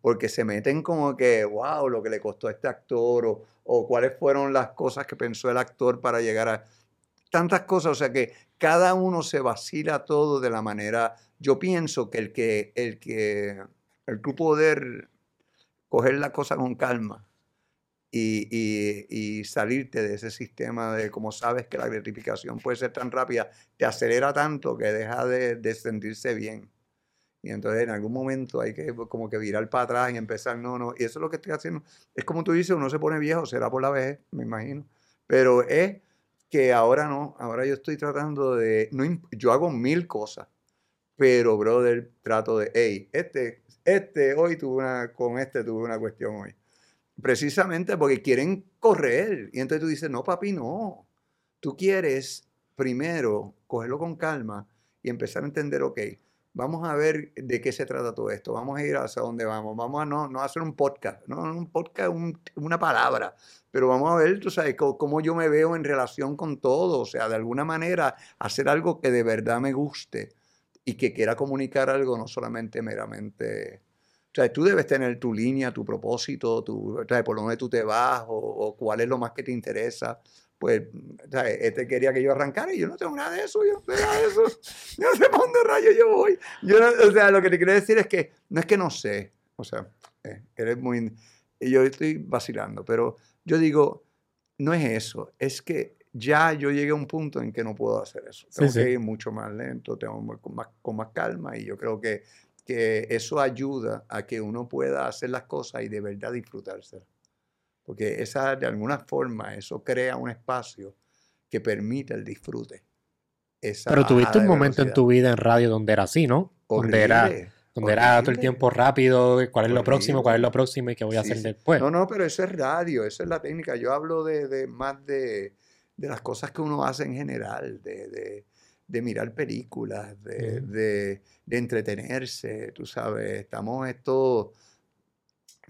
S1: Porque se meten como que, wow, lo que le costó a este actor o, o cuáles fueron las cosas que pensó el actor para llegar a tantas cosas. O sea que cada uno se vacila todo de la manera. Yo pienso que el que, el que, el que poder coger la cosa con calma y, salirte de ese sistema de como sabes que la gratificación puede ser tan rápida, te acelera tanto que deja de, sentirse bien. Y entonces en algún momento hay que como que virar para atrás y empezar, no, no, y eso es lo que estoy haciendo. Es como tú dices, uno se pone viejo, será por la vejez, me imagino. Pero es que ahora no, ahora yo estoy tratando de, no, yo hago mil cosas, pero brother, trato de, hey, este, este, hoy tuve una, con este tuve una cuestión hoy precisamente porque quieren correr. Y entonces tú dices, no, papi, no. Tú quieres primero cogerlo con calma y empezar a entender, ok, vamos a ver de qué se trata todo esto, vamos a ir hacia dónde vamos, vamos a no, no hacer un podcast, no un podcast, una palabra, pero vamos a ver, tú sabes, cómo, yo me veo en relación con todo, o sea, de alguna manera hacer algo que de verdad me guste y que quiera comunicar algo, no solamente meramente o sea, tú debes tener tu línea, tu propósito, tu, o sea, por dónde tú te vas o, cuál es lo más que te interesa. Pues, sea, este quería que yo arrancara y yo no tengo nada de eso, yo no tengo nada de eso. Yo no sé para dónde rayo yo voy. Yo o sea, lo que te quiero decir es que no es que no sé, o sea, eh, eres muy... Yo estoy vacilando, pero yo digo, no es eso, es que ya yo llegué a un punto en que no puedo hacer eso. Tengo que ir mucho más lento, tengo con más, con más calma y yo creo que que eso ayuda a que uno pueda hacer las cosas y de verdad disfrutárselas. Porque esa, de alguna forma, eso crea un espacio que permite el disfrute.
S2: Pero tuviste un momento en tu vida en radio donde era así, ¿no? donde era, donde era todo el tiempo rápido, cuál es lo próximo, cuál es lo próximo y qué voy a hacer después.
S1: No, no, pero eso es radio, esa es la técnica. Yo hablo de, de más de, de, las cosas que uno hace en general, de, de mirar películas, de, de, de, entretenerse, tú sabes, estamos esto,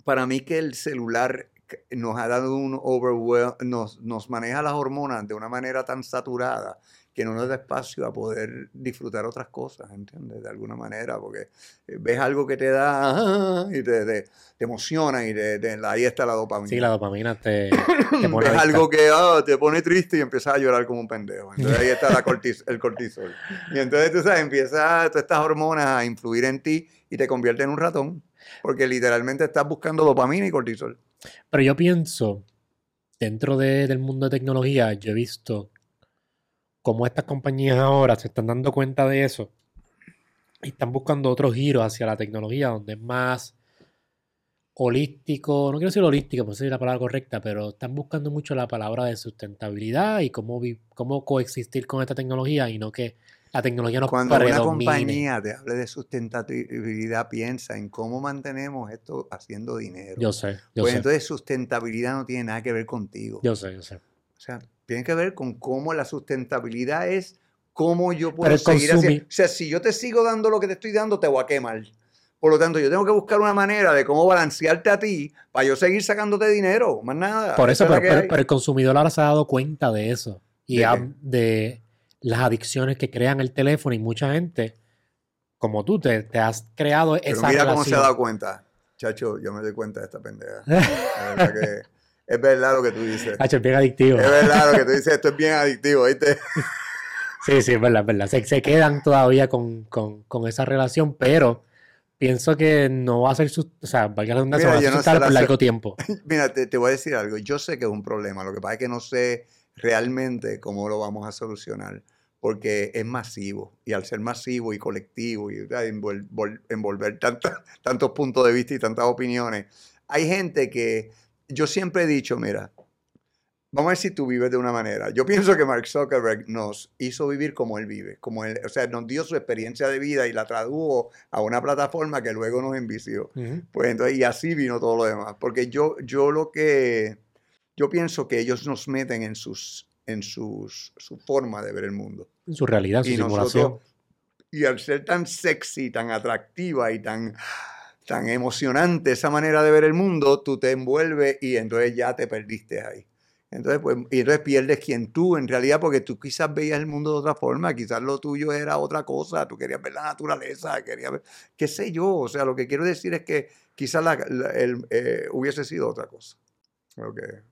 S1: para mí que el celular nos ha dado un overwhelm, nos, nos maneja las hormonas de una manera tan saturada que no nos da espacio a poder disfrutar otras cosas, ¿entiendes? De alguna manera, porque eh, ves algo que te da y te, te, emociona y te, ahí está la dopamina.
S2: Sí, la dopamina te,
S1: te pone Ves algo que ah, te pone triste y empiezas a llorar como un pendejo. Entonces ahí está la el cortisol. Y entonces tú sabes, empiezas todas estas hormonas a influir en ti y te convierte en un ratón, porque literalmente estás buscando dopamina y cortisol.
S2: Pero yo pienso, dentro del mundo de tecnología, yo he visto cómo estas compañías ahora se están dando cuenta de eso y están buscando otro giro hacia la tecnología donde es más holístico, no quiero decir holístico, por ser la palabra correcta, pero están buscando mucho la palabra de sustentabilidad y cómo, cómo coexistir con esta tecnología y no que la tecnología nos
S1: Cuando una compañía te hable de sustentabilidad, piensa en cómo mantenemos esto haciendo dinero.
S2: Yo sé,
S1: yo pues entonces sustentabilidad no tiene nada que ver contigo.
S2: Yo sé, yo sé.
S1: O sea, tiene que ver con cómo la sustentabilidad es cómo yo puedo seguir haciendo. O sea, si yo te sigo dando lo que te estoy dando, te voy a quemar. Por lo tanto, yo tengo que buscar una manera de cómo balancearte a ti para yo seguir sacándote dinero, más nada.
S2: Por eso, pero, el consumidor ahora se ha dado cuenta de eso. Y ¿De, las adicciones que crean el teléfono y mucha gente, como tú, te, te has creado
S1: pero mira cómo se ha dado cuenta. Chacho, yo me doy cuenta de esta pendeja. La verdad que es verdad lo que tú dices.
S2: es bien adictivo.
S1: Es verdad lo que tú dices, esto es bien adictivo, ¿viste?
S2: Sí, sí, es verdad, es verdad. Se, quedan todavía con, esa relación, pero pienso que no va a ser, o sea, valga la redundancia, va a ser por largo tiempo.
S1: Mira, te, te, voy a decir algo. Yo sé que es un problema, lo que pasa es que no sé realmente cómo lo vamos a solucionar, porque es masivo, y al ser masivo y colectivo, y envolver, envolver tantos puntos de vista y tantas opiniones, hay gente que yo siempre he dicho, mira, vamos a ver si tú vives de una manera. Yo pienso que Mark Zuckerberg nos hizo vivir como él vive, como él, o sea, nos dio su experiencia de vida y la tradujo a una plataforma que luego nos envició. Pues entonces, y así vino todo lo demás. Porque yo, yo lo que, yo pienso que ellos nos meten en sus, en sus, su forma de ver el mundo.
S2: En su realidad, su simulación.
S1: y al ser tan sexy, tan atractiva y tan tan emocionante esa manera de ver el mundo, tú te envuelves y entonces ya te perdiste ahí. Entonces, pues, y entonces pierdes quien tú, en realidad, porque tú quizás veías el mundo de otra forma, quizás lo tuyo era otra cosa, tú querías ver la naturaleza, querías ver, qué sé yo, o sea, lo que quiero decir es que quizás la, el, eh, hubiese sido otra cosa. Okay.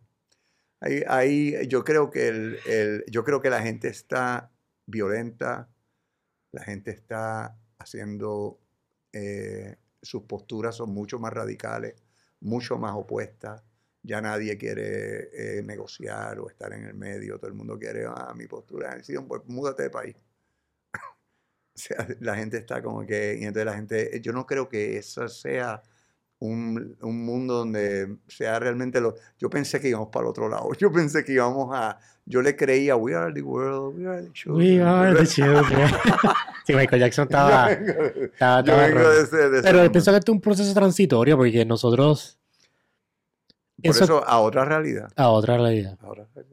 S1: Ahí, ahí yo creo que el, el, yo creo que la gente está violenta, la gente está haciendo, eh, sus posturas son mucho más radicales, mucho más opuestas ya nadie quiere eh, negociar o estar en el medio, todo el mundo quiere, ah, mi postura es pues múdate de país. o sea, la gente está como que, y entonces la gente, yo no creo que eso sea un, un, mundo donde sea realmente lo, yo pensé que íbamos para el otro lado, yo pensé que íbamos a, yo le creía, we are the world, we are the children. We are the children.
S2: sí, Michael Jackson estaba, estaba, vengo de ese, de ese Pero pienso que esto es un proceso transitorio porque nosotros
S1: por eso, a otra realidad.
S2: A otra realidad.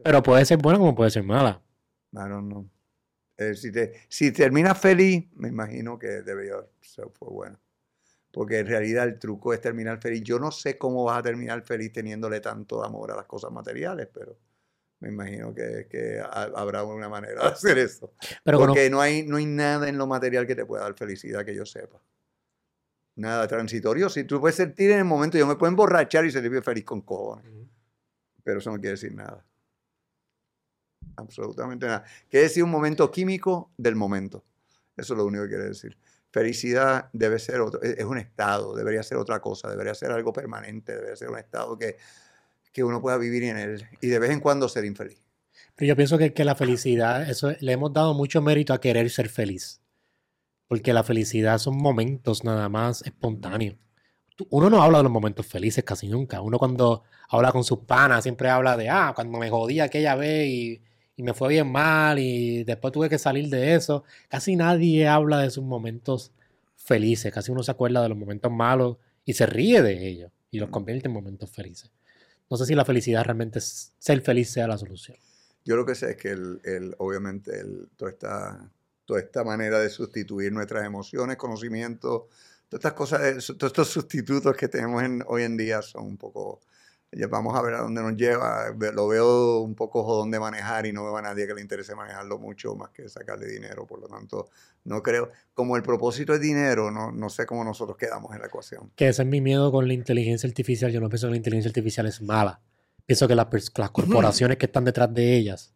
S2: Pero puede ser buena como puede ser mala.
S1: No, no. Eh, si, te, si terminas feliz, me imagino que debería ser fue bueno. Porque en realidad el truco es terminar feliz. Yo no sé cómo vas a terminar feliz teniéndole tanto amor a las cosas materiales, pero me imagino que, que habrá una manera de hacer eso. Porque no, hay, no hay nada en lo material que te pueda dar felicidad que yo sepa nada transitorio. Si tú puedes sentir en el momento, yo me puedo emborrachar y sentirme feliz con cojones. Pero eso no quiere decir nada. Absolutamente nada. Quiere decir un momento químico del momento. Eso es lo único que quiere decir. Felicidad debe ser otro, es un estado, debería ser otra cosa, debería ser algo permanente, debería ser un estado que, que uno pueda vivir en él y de vez en cuando ser infeliz.
S2: Pero yo pienso que, que la felicidad, eso le hemos dado mucho mérito a querer ser feliz. Porque la felicidad son momentos nada más espontáneos. Uno no habla de los momentos felices casi nunca. Uno cuando habla con sus panas siempre habla de, ah, cuando me jodí aquella vez y, y me fue bien mal y después tuve que salir de eso. Casi nadie habla de sus momentos felices. Casi uno se acuerda de los momentos malos y se ríe de ellos y los convierte en momentos felices. No sé si la felicidad realmente ser feliz sea la solución.
S1: Yo lo que sé es que el, el obviamente el, toda esta toda esta manera de sustituir nuestras emociones, conocimientos, todas estas cosas, todos estos sustitutos que tenemos hoy en día son un poco, vamos a ver a dónde nos lleva, lo veo un poco jodón de manejar y no veo a nadie que le interese manejarlo mucho más que sacarle dinero, por lo tanto, no creo, como el propósito es dinero, no, no sé cómo nosotros quedamos en la ecuación.
S2: Que ese es mi miedo con la inteligencia artificial, yo no pienso que la inteligencia artificial es mala, pienso que las, las corporaciones que están detrás de ellas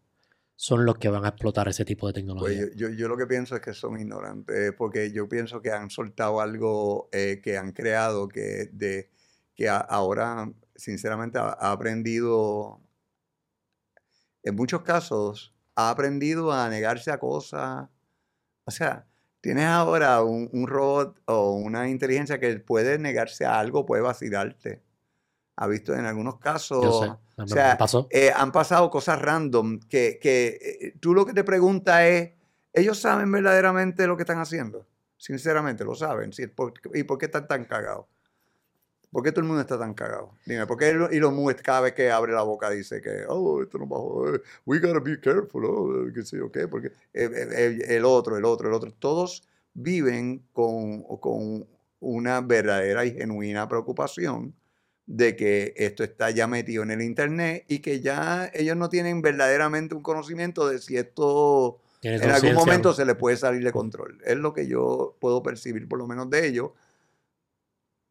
S2: son los que van a explotar ese tipo de tecnología.
S1: Pues yo, yo, lo que pienso es que son ignorantes, porque yo pienso que han soltado algo eh, que han creado que, de, que ahora, sinceramente, ha, aprendido, en muchos casos, ha aprendido a negarse a cosas. O sea, tienes ahora un, un robot o una inteligencia que puede negarse a algo, puede vacilarte ha visto en algunos casos. O sea, eh, han pasado cosas random que, que eh, tú lo que te preguntas es, ¿ellos saben verdaderamente lo que están haciendo? Sinceramente, lo saben. ¿Y por qué están tan cagados? ¿Por qué todo el mundo está tan cagado? Dime, ¿por qué Elon Musk cada vez que abre la boca dice que, oh, esto no va a joder, we gotta be careful, oh, qué sé yo qué? Porque el, otro, el otro, el otro, todos viven con, con una verdadera y genuina preocupación de que esto está ya metido en el Internet y que ya ellos no tienen verdaderamente un conocimiento de si esto en algún momento se le puede salir de control. Es lo que yo puedo percibir por lo menos de ellos.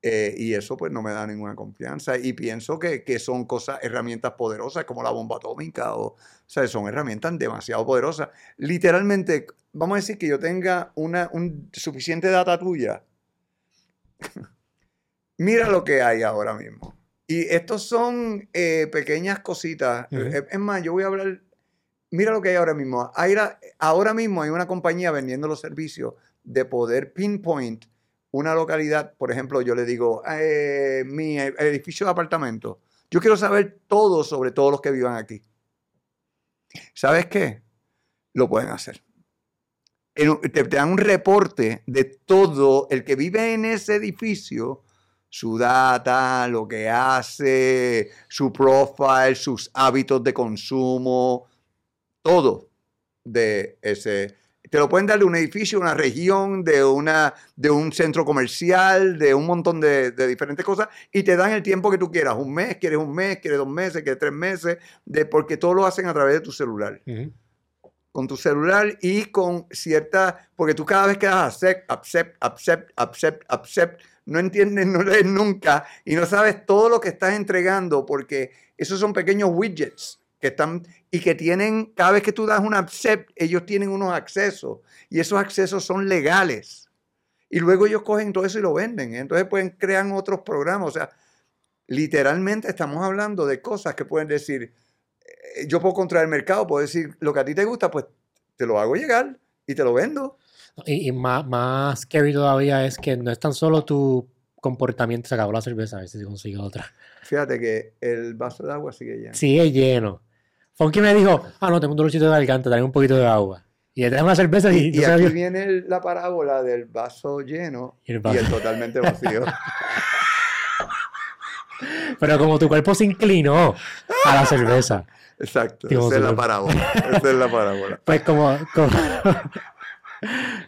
S1: Eh, y eso pues no me da ninguna confianza. Y pienso que, son cosas, herramientas poderosas como la bomba atómica. O, o sea, son herramientas demasiado poderosas. Literalmente, vamos a decir que yo tenga una un suficiente data tuya Mira lo que hay ahora mismo. Y estos son eh, pequeñas cositas. Es más, yo voy a hablar. Mira lo que hay ahora mismo. ahora mismo hay una compañía vendiendo los servicios de poder pinpoint una localidad. Por ejemplo, yo le digo, eh, mi edificio de apartamento. Yo quiero saber todo sobre todos los que vivan aquí. ¿Sabes qué? Lo pueden hacer. Te, dan un reporte de todo el que vive en ese edificio, su data, lo que hace, su profile, sus hábitos de consumo, todo de ese. Te lo pueden dar de un edificio, una región, de, una, de un centro comercial, de un montón de, diferentes cosas, y te dan el tiempo que tú quieras. Un mes, quieres un mes, quieres dos meses, quieres tres meses, de, porque todo lo hacen a través de tu celular. Con tu celular y con cierta. Porque tú cada vez que das accept, accept, accept, accept, accept, no entiendes, no lees nunca y no sabes todo lo que estás entregando, porque esos son pequeños widgets que están y que tienen, cada vez que tú das un accept, ellos tienen unos accesos y esos accesos son legales. Y luego ellos cogen todo eso y lo venden. Entonces pueden crear otros programas. O sea, literalmente estamos hablando de cosas que pueden decir, eh, yo puedo controlar el mercado, puedo decir, lo que a ti te gusta, pues te lo hago llegar y te lo vendo.
S2: Y, más, más scary todavía es que no es tan solo tu comportamiento, se acabó la cerveza, a ver si consigo otra.
S1: Fíjate que el vaso de agua sigue lleno.
S2: Sigue lleno. Funky me dijo, ah, no, tengo un dolorcito de garganta, trae un poquito de agua. Y le trae una cerveza y...
S1: Y, aquí viene la parábola del vaso lleno y el, totalmente vacío.
S2: Pero como tu cuerpo se inclinó a la cerveza.
S1: Exacto, esa es la parábola. Esa es la parábola.
S2: Pues como,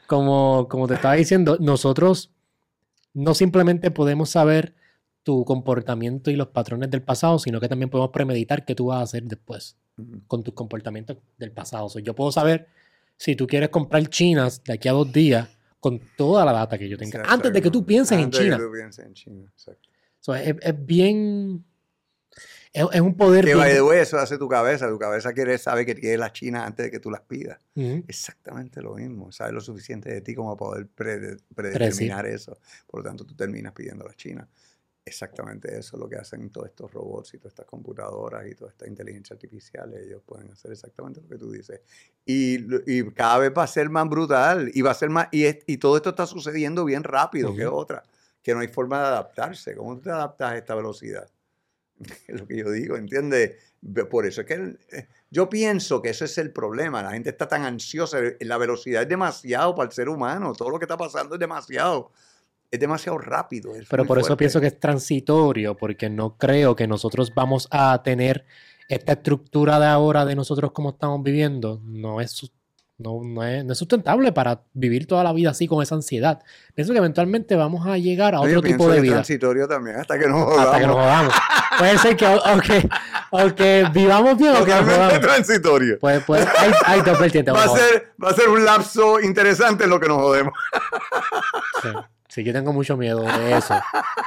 S2: como, como te estaba diciendo, nosotros no simplemente podemos saber tu comportamiento y los patrones del pasado, sino que también podemos premeditar qué tú vas a hacer después con tus comportamientos del pasado. yo puedo saber si tú quieres comprar chinas de aquí a dos días con toda la data que yo tenga, antes de que tú pienses en China. es, bien... Es, un poder...
S1: Que bien... de eso hace tu cabeza. Tu cabeza quiere saber que tienes las chinas antes de que tú las pidas. Exactamente lo mismo. Sabes lo suficiente de ti como para poder predeterminar eso. Por lo tanto, tú terminas pidiendo las chinas exactamente eso es lo que hacen todos estos robots y todas estas computadoras y toda esta inteligencia artificial. Ellos pueden hacer exactamente lo que tú dices. Y, y cada vez va a ser más brutal y va a ser más. Y, y todo esto está sucediendo bien rápido, que otra. Que no hay forma de adaptarse. ¿Cómo te adaptas a esta velocidad? es lo que yo digo, ¿entiendes? Por eso es que eh, yo pienso que ese es el problema. La gente está tan ansiosa. La velocidad es demasiado para el ser humano. Todo lo que está pasando es demasiado es demasiado rápido.
S2: Pero por eso pienso que es transitorio, porque no creo que nosotros vamos a tener esta estructura de ahora de nosotros como estamos viviendo. No es, no, no, es, sustentable para vivir toda la vida así con esa ansiedad. Pienso que eventualmente vamos a llegar a otro tipo de vida.
S1: transitorio también, hasta que nos jodamos.
S2: Hasta que nos jodamos. Puede ser que aunque, vivamos bien o que nos
S1: transitorio.
S2: Pues, pues, hay, hay dos
S1: Va a, ser, va a ser un lapso interesante en lo que nos jodemos.
S2: Sí. Sí, yo tengo mucho miedo de eso.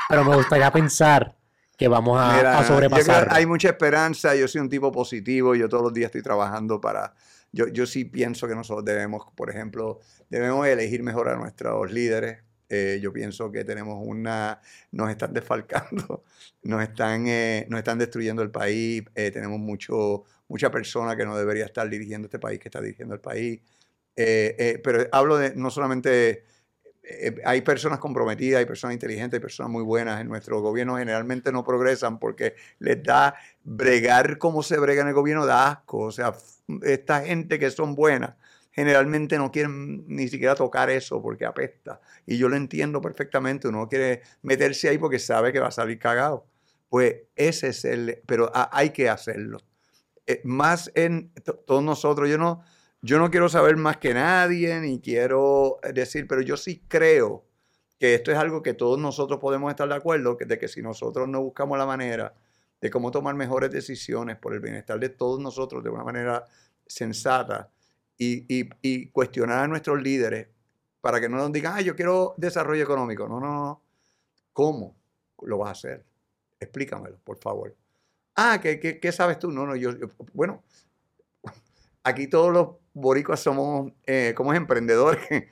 S2: pero me gustaría pensar que vamos a, sobrepasar.
S1: Hay mucha esperanza. Yo soy un tipo positivo. Yo todos los días estoy trabajando para. Yo, yo sí pienso que nosotros debemos, por ejemplo, debemos elegir mejor a nuestros líderes. Eh, yo pienso que tenemos una. Nos están desfalcando, nos están, eh, nos están destruyendo el país. Eh, tenemos mucho, mucha persona que no debería estar dirigiendo este país, que está dirigiendo el país. pero hablo de no solamente eh, hay personas comprometidas, hay personas inteligentes, hay personas muy buenas en nuestro gobierno, generalmente no progresan porque les da bregar como se brega en el gobierno, da asco. O sea, esta gente que son buenas, generalmente no quieren ni siquiera tocar eso porque apesta. Y yo lo entiendo perfectamente, uno quiere meterse ahí porque sabe que va a salir cagado. Pues ese es el, pero hay que hacerlo. Eh, más en todos nosotros, yo no, yo no quiero saber más que nadie, ni quiero decir, pero yo sí creo que esto es algo que todos nosotros podemos estar de acuerdo, de que si nosotros no buscamos la manera de cómo tomar mejores decisiones por el bienestar de todos nosotros de una manera sensata y, cuestionar a nuestros líderes para que no nos digan, ah, yo quiero desarrollo económico. No, no, no. ¿Cómo lo vas a hacer? Explícamelo, por favor. Ah, ¿qué, qué, sabes tú? No, no, yo, bueno, aquí todos los boricuas somos, eh, como emprendedores,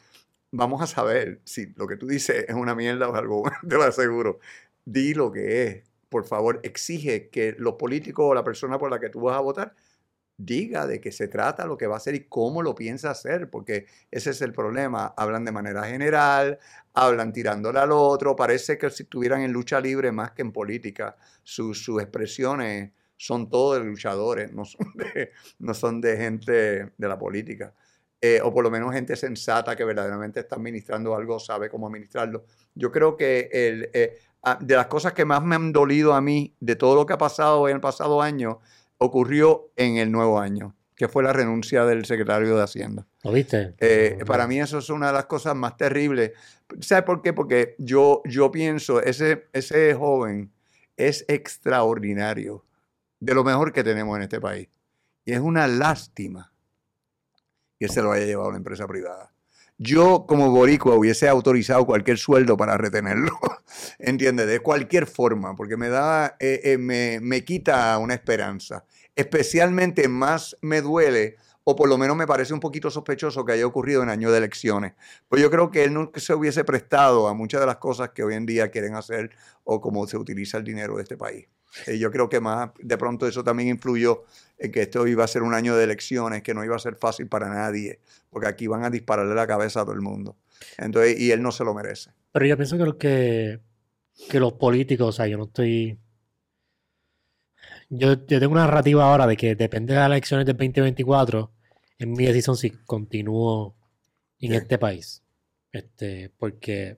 S1: vamos a saber si lo que tú dices es una mierda o algo, te lo aseguro. Di lo que es. Por favor, exige que los políticos o la persona por la que tú vas a votar diga de qué se trata, lo que va a hacer y cómo lo piensa hacer, porque ese es el problema. Hablan de manera general, hablan tirándole al otro, parece que si estuvieran en lucha libre más que en política. Sus expresiones son todos de luchadores, no son de, no son de gente de la política. Eh, o por lo menos gente sensata que verdaderamente está administrando algo, sabe cómo administrarlo. Yo creo que el, eh, ah, de las cosas que más me han dolido a mí, de todo lo que ha pasado en el pasado año, ocurrió en el nuevo año, que fue la renuncia del secretario de Hacienda.
S2: ¿Lo viste?
S1: Eh, para mí eso es una de las cosas más terribles. ¿Sabes por qué? Porque yo, yo pienso, ese, ese joven es extraordinario, de lo mejor que tenemos en este país. Y es una lástima que se lo haya llevado la empresa privada. Yo, como boricua, hubiese autorizado cualquier sueldo para retenerlo, ¿entiendes? De cualquier forma, porque me da, eh, eh, me, me quita una esperanza. Especialmente más me duele o por lo menos me parece un poquito sospechoso que haya ocurrido en año de elecciones. Pues yo creo que él no se hubiese prestado a muchas de las cosas que hoy en día quieren hacer o cómo se utiliza el dinero de este país. Y yo creo que más de pronto eso también influyó en que esto iba a ser un año de elecciones, que no iba a ser fácil para nadie, porque aquí van a dispararle la cabeza a todo el mundo. Entonces, y él no se lo merece.
S2: Pero yo pienso que, lo que, que los políticos, o sea, yo no estoy... Yo, yo tengo una narrativa ahora de que depende de las elecciones del 2024, en mi decisión si continúo en este país. Este, porque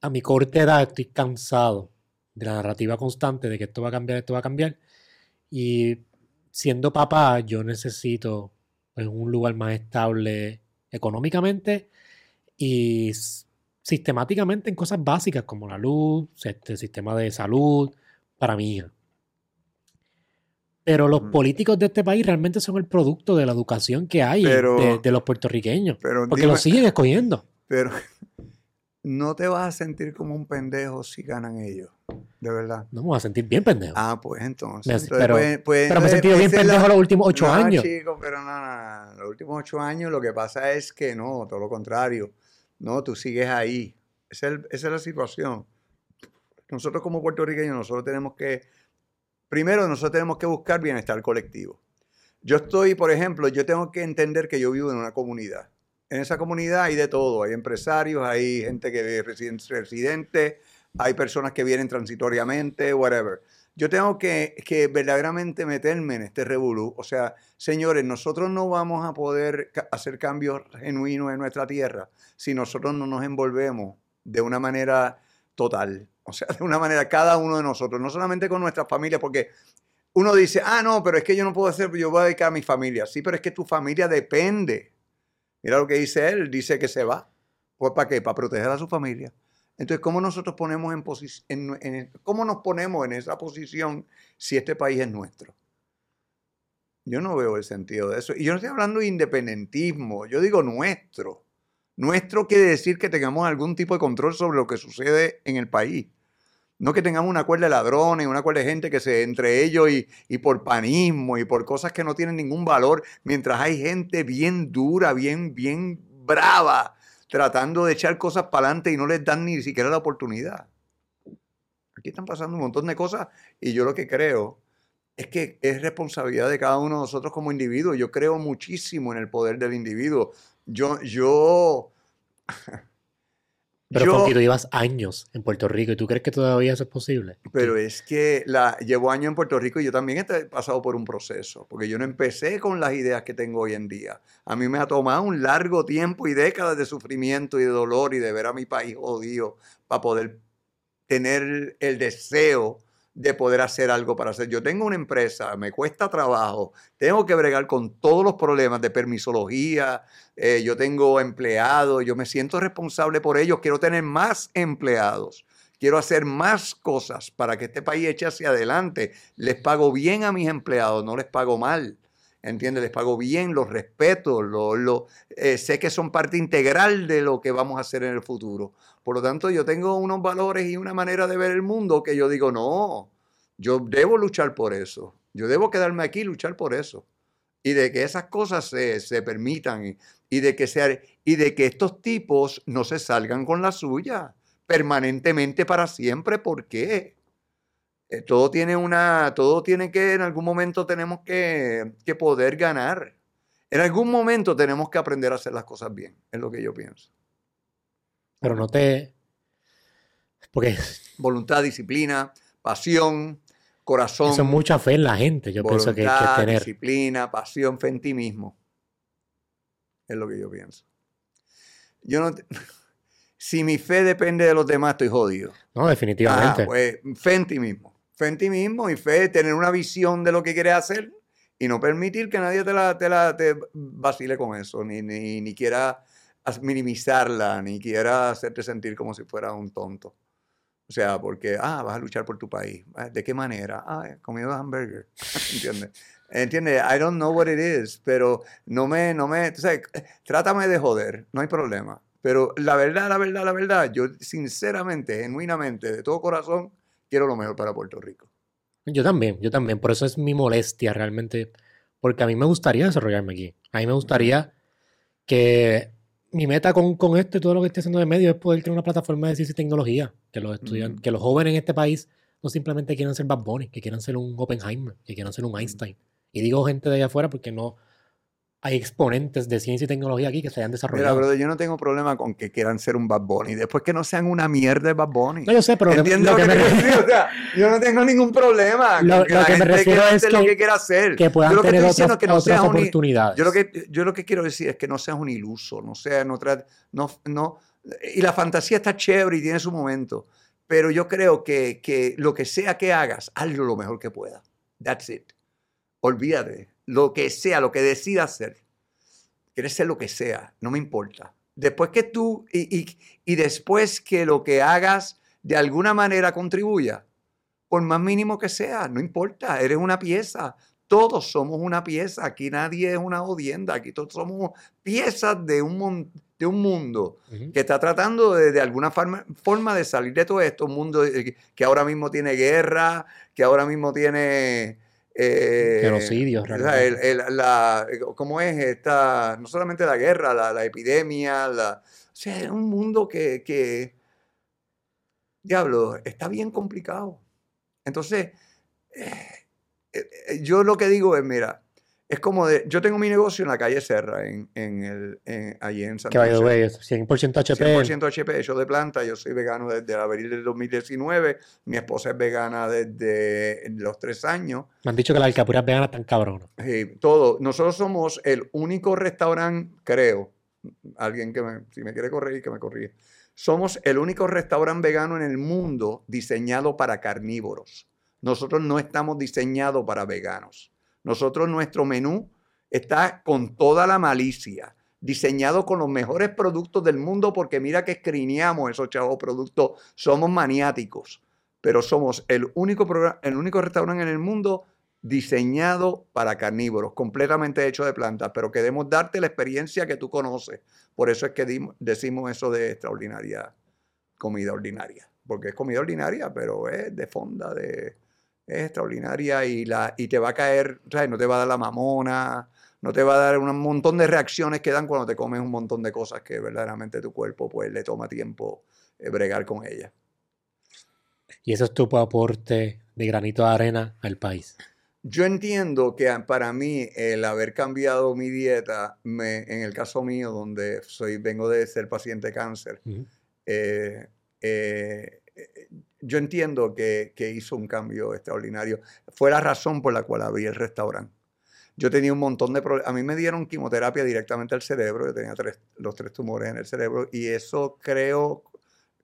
S2: a mi corta edad estoy cansado de la narrativa constante de que esto va a cambiar, esto va a cambiar. Y siendo papá, yo necesito pues, un lugar más estable económicamente y sistemáticamente en cosas básicas como la luz, este sistema de salud para mi hija. Pero los políticos de este país realmente son el producto de la educación que hay de, los puertorriqueños. porque lo siguen escogiendo.
S1: Pero no te vas a sentir como un pendejo si ganan ellos. De verdad.
S2: No me voy a sentir bien pendejo.
S1: Ah, pues entonces.
S2: pero,
S1: pues, pues,
S2: pero me he sentido bien pendejo los últimos ocho
S1: no,
S2: años.
S1: chico, pero no, no, Los últimos ocho años lo que pasa es que no, todo lo contrario. No, tú sigues ahí. Esa es, esa es la situación. Nosotros como puertorriqueños, nosotros tenemos que Primero, nosotros tenemos que buscar bienestar colectivo. Yo estoy, por ejemplo, yo tengo que entender que yo vivo en una comunidad. En esa comunidad hay de todo. Hay empresarios, hay gente que es residente, hay personas que vienen transitoriamente, whatever. Yo tengo que, que verdaderamente meterme en este revolú. O sea, señores, nosotros no vamos a poder hacer cambios genuinos en nuestra tierra si nosotros no nos envolvemos de una manera total. O sea, de una manera, cada uno de nosotros, no solamente con nuestras familias, porque uno dice, ah, no, pero es que yo no puedo hacer, yo voy a dedicar a mi familia. Sí, pero es que tu familia depende. Mira lo que dice él, dice que se va. Pues ¿para qué? Para proteger a su familia. Entonces, ¿cómo nosotros ponemos en, cómo nos ponemos en esa posición si este país es nuestro? Yo no veo el sentido de eso. Y yo no estoy hablando de independentismo, yo digo nuestro. Nuestro quiere decir que tengamos algún tipo de control sobre lo que sucede en el país. No que tengamos una cuerda de ladrones, una cuerda de gente que se entre ellos y, y, por panismo y por cosas que no tienen ningún valor, mientras hay gente bien dura, bien, bien brava, tratando de echar cosas para adelante y no les dan ni siquiera la oportunidad. Aquí están pasando un montón de cosas y yo lo que creo es que es responsabilidad de cada uno de nosotros como individuos. Yo creo muchísimo en el poder del individuo. Yo, yo.
S2: Pero yo, tú llevas años en Puerto Rico y tú crees que todavía eso es posible.
S1: Pero es que la, llevo años en Puerto Rico y yo también he pasado por un proceso, porque yo no empecé con las ideas que tengo hoy en día. A mí me ha tomado un largo tiempo y décadas de sufrimiento y de dolor y de ver a mi país jodido para poder tener el deseo de poder hacer algo para hacer. Yo tengo una empresa, me cuesta trabajo, tengo que bregar con todos los problemas de permisología, eh, yo tengo empleados, yo me siento responsable por ellos, quiero tener más empleados, quiero hacer más cosas para que este país eche hacia adelante. Les pago bien a mis empleados, no les pago mal. ¿Entiendes? Les pago bien, los respeto, lo, eh, sé que son parte integral de lo que vamos a hacer en el futuro. Por lo tanto, yo tengo unos valores y una manera de ver el mundo que yo digo, no, yo debo luchar por eso. Yo debo quedarme aquí y luchar por eso. Y de que esas cosas se, se permitan y, de que sea, y de que estos tipos no se salgan con la suya permanentemente para siempre. ¿Por qué? Eh, todo tiene una, todo tiene que, en algún momento tenemos que, que poder ganar. En algún momento tenemos que aprender a hacer las cosas bien, es lo que yo pienso.
S2: Pero no te... Porque...
S1: Voluntad, disciplina, pasión. corazón.
S2: Eso es mucha fe en la gente. Yo pienso que hay que tener.
S1: disciplina, pasión, fe en ti mismo. Es lo que yo pienso. Yo no. te- Si mi fe depende de los demás, estoy jodido.
S2: No, definitivamente.
S1: Ah, pues fe en ti mismo. Fe en ti mismo y fe, tener una visión de lo que quieres hacer y no permitir que nadie te la, te la te vacile con eso, ni, ni, ni quiera minimizarla, ni quiera hacerte sentir como si fuera un tonto. O sea, porque, ah, vas a luchar por tu país. Ah, ¿De qué manera? Ah, comiendo hamburger. ¿Entiendes? ¿Entiendes? I don't know what it is, pero no me, no me, tú sabes, trátame de joder, no hay problema. Pero la verdad, la verdad, la verdad, yo sinceramente, genuinamente, de todo corazón, quiero lo mejor para Puerto Rico.
S2: Yo también, yo también. Por eso es mi molestia realmente. Porque a mí me gustaría desarrollarme aquí. A mí me gustaría que mi meta con, con esto y todo lo que estoy haciendo de medio es poder tener una plataforma de ciencia y tecnología. Que los estudiantes, que los jóvenes en este país no simplemente quieran ser Bad Bunny, que quieran ser un Oppenheimer, que quieran ser un Einstein. Y digo gente de allá afuera porque no hay exponentes de ciencia y tecnología aquí que se hayan
S1: Mira,
S2: desarrollado.
S1: brother, yo no tengo problema con que quieran ser un Bad Bunny. Después que no sean una mierda de Bad Bunny.
S2: no, yo sé, pero lo que,
S1: ¿Entiendes
S2: lo
S1: lo
S2: que
S1: que
S2: me refiero-?
S1: O sea, yo no tengo ningún problema
S2: Lo-
S1: que
S2: lo
S1: la
S2: que me
S1: gente
S2: refiero
S1: quiera
S2: es
S1: hacer lo
S2: que-
S1: que quiera hacer.
S2: que puedan
S1: yo lo que
S2: tener
S1: estoy que no
S2: otras
S1: seas un,
S2: oportunidades.
S1: Yo lo que, yo lo que quiero decir es que no seas un iluso, no sea, no, no, no, y la fantasía está chévere y tiene su momento, pero yo creo que, que lo que sea que hagas, hazlo lo mejor que pueda. That's it. Olvídate, lo que sea, lo que decidas hacer. Quieres ser lo que sea, no me importa. Después que tú, y, y, y después que lo que hagas de alguna manera contribuya, por más mínimo que sea, no importa, eres una pieza. Todos somos una pieza, aquí nadie es una jodienda, aquí todos somos piezas de un, de un mundo que está tratando de, de alguna forma, forma de salir de todo esto, un mundo eh, que ahora mismo tiene guerra, que ahora mismo tiene... eh,
S2: Genocidios,
S1: el- el- la- ¿Cómo es esta? No solamente la guerra, la, la epidemia, la, o sea, es un mundo que, que, diablo, está bien complicado. Entonces, eh, eh, eh, yo lo que digo es, mira, es como de, yo tengo mi negocio en la calle Serra, en, en el, en- allí en San
S2: Que way, es 100% HP.
S1: 100% HP hecho de planta. Yo soy vegano desde abril del 2019. Mi esposa es vegana desde los tres años.
S2: Me han dicho que las alcapuras veganas están cabronas.
S1: Eh, todo. Nosotros somos el único restaurante, creo, alguien que me, si me quiere corregir, que me corrige. Somos el único restaurante vegano en el mundo diseñado para carnívoros. Nosotros no estamos diseñados para veganos. Nosotros, nuestro menú está con toda la malicia, diseñado con los mejores productos del mundo, porque mira que escrineamos esos chavos productos, somos maniáticos, pero somos el único, progra- el único restaurante en el mundo diseñado para carnívoros, completamente hecho de plantas, pero queremos darte la experiencia que tú conoces. Por eso es que decimos eso de extraordinaria comida ordinaria, porque es comida ordinaria, pero es de fonda, de, es extraordinaria y, la, y te va a caer, ¿sabes? no te va a dar la mamona, no te va a dar un montón de reacciones que dan cuando te comes un montón de cosas que verdaderamente tu cuerpo pues le toma tiempo eh, bregar con ellas.
S2: Y eso es tu aporte de granito de arena al país.
S1: Yo entiendo que a- para mí el haber cambiado mi dieta, me, en el caso mío, donde soy, vengo de ser paciente de cáncer, eh, eh, eh, yo entiendo que, que hizo un cambio extraordinario. Fue la razón por la cual abrí el restaurante. Yo tenía un montón de problemas. A mí me dieron quimioterapia directamente al cerebro. Yo tenía tres- los tres tumores en el cerebro y eso creo,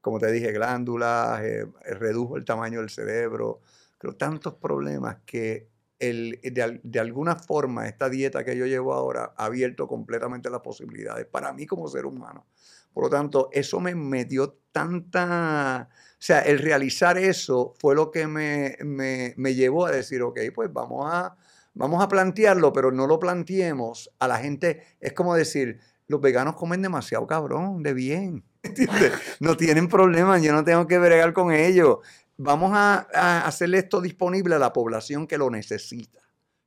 S1: como te dije, glándulas, eh, redujo el tamaño del cerebro. Creo tantos problemas que el, de, de alguna forma esta dieta que yo llevo ahora ha abierto completamente las posibilidades para mí como ser humano. Por lo tanto, eso me, me dio tanta... O sea, el realizar eso fue lo que me, me- me llevó a decir, ok, pues vamos a, vamos a plantearlo, pero no lo planteemos a la gente. Es como decir, los veganos comen demasiado cabrón, de bien. No tienen problemas, yo no tengo que bregar con ellos. Vamos a, a hacerle esto disponible a la población que lo necesita,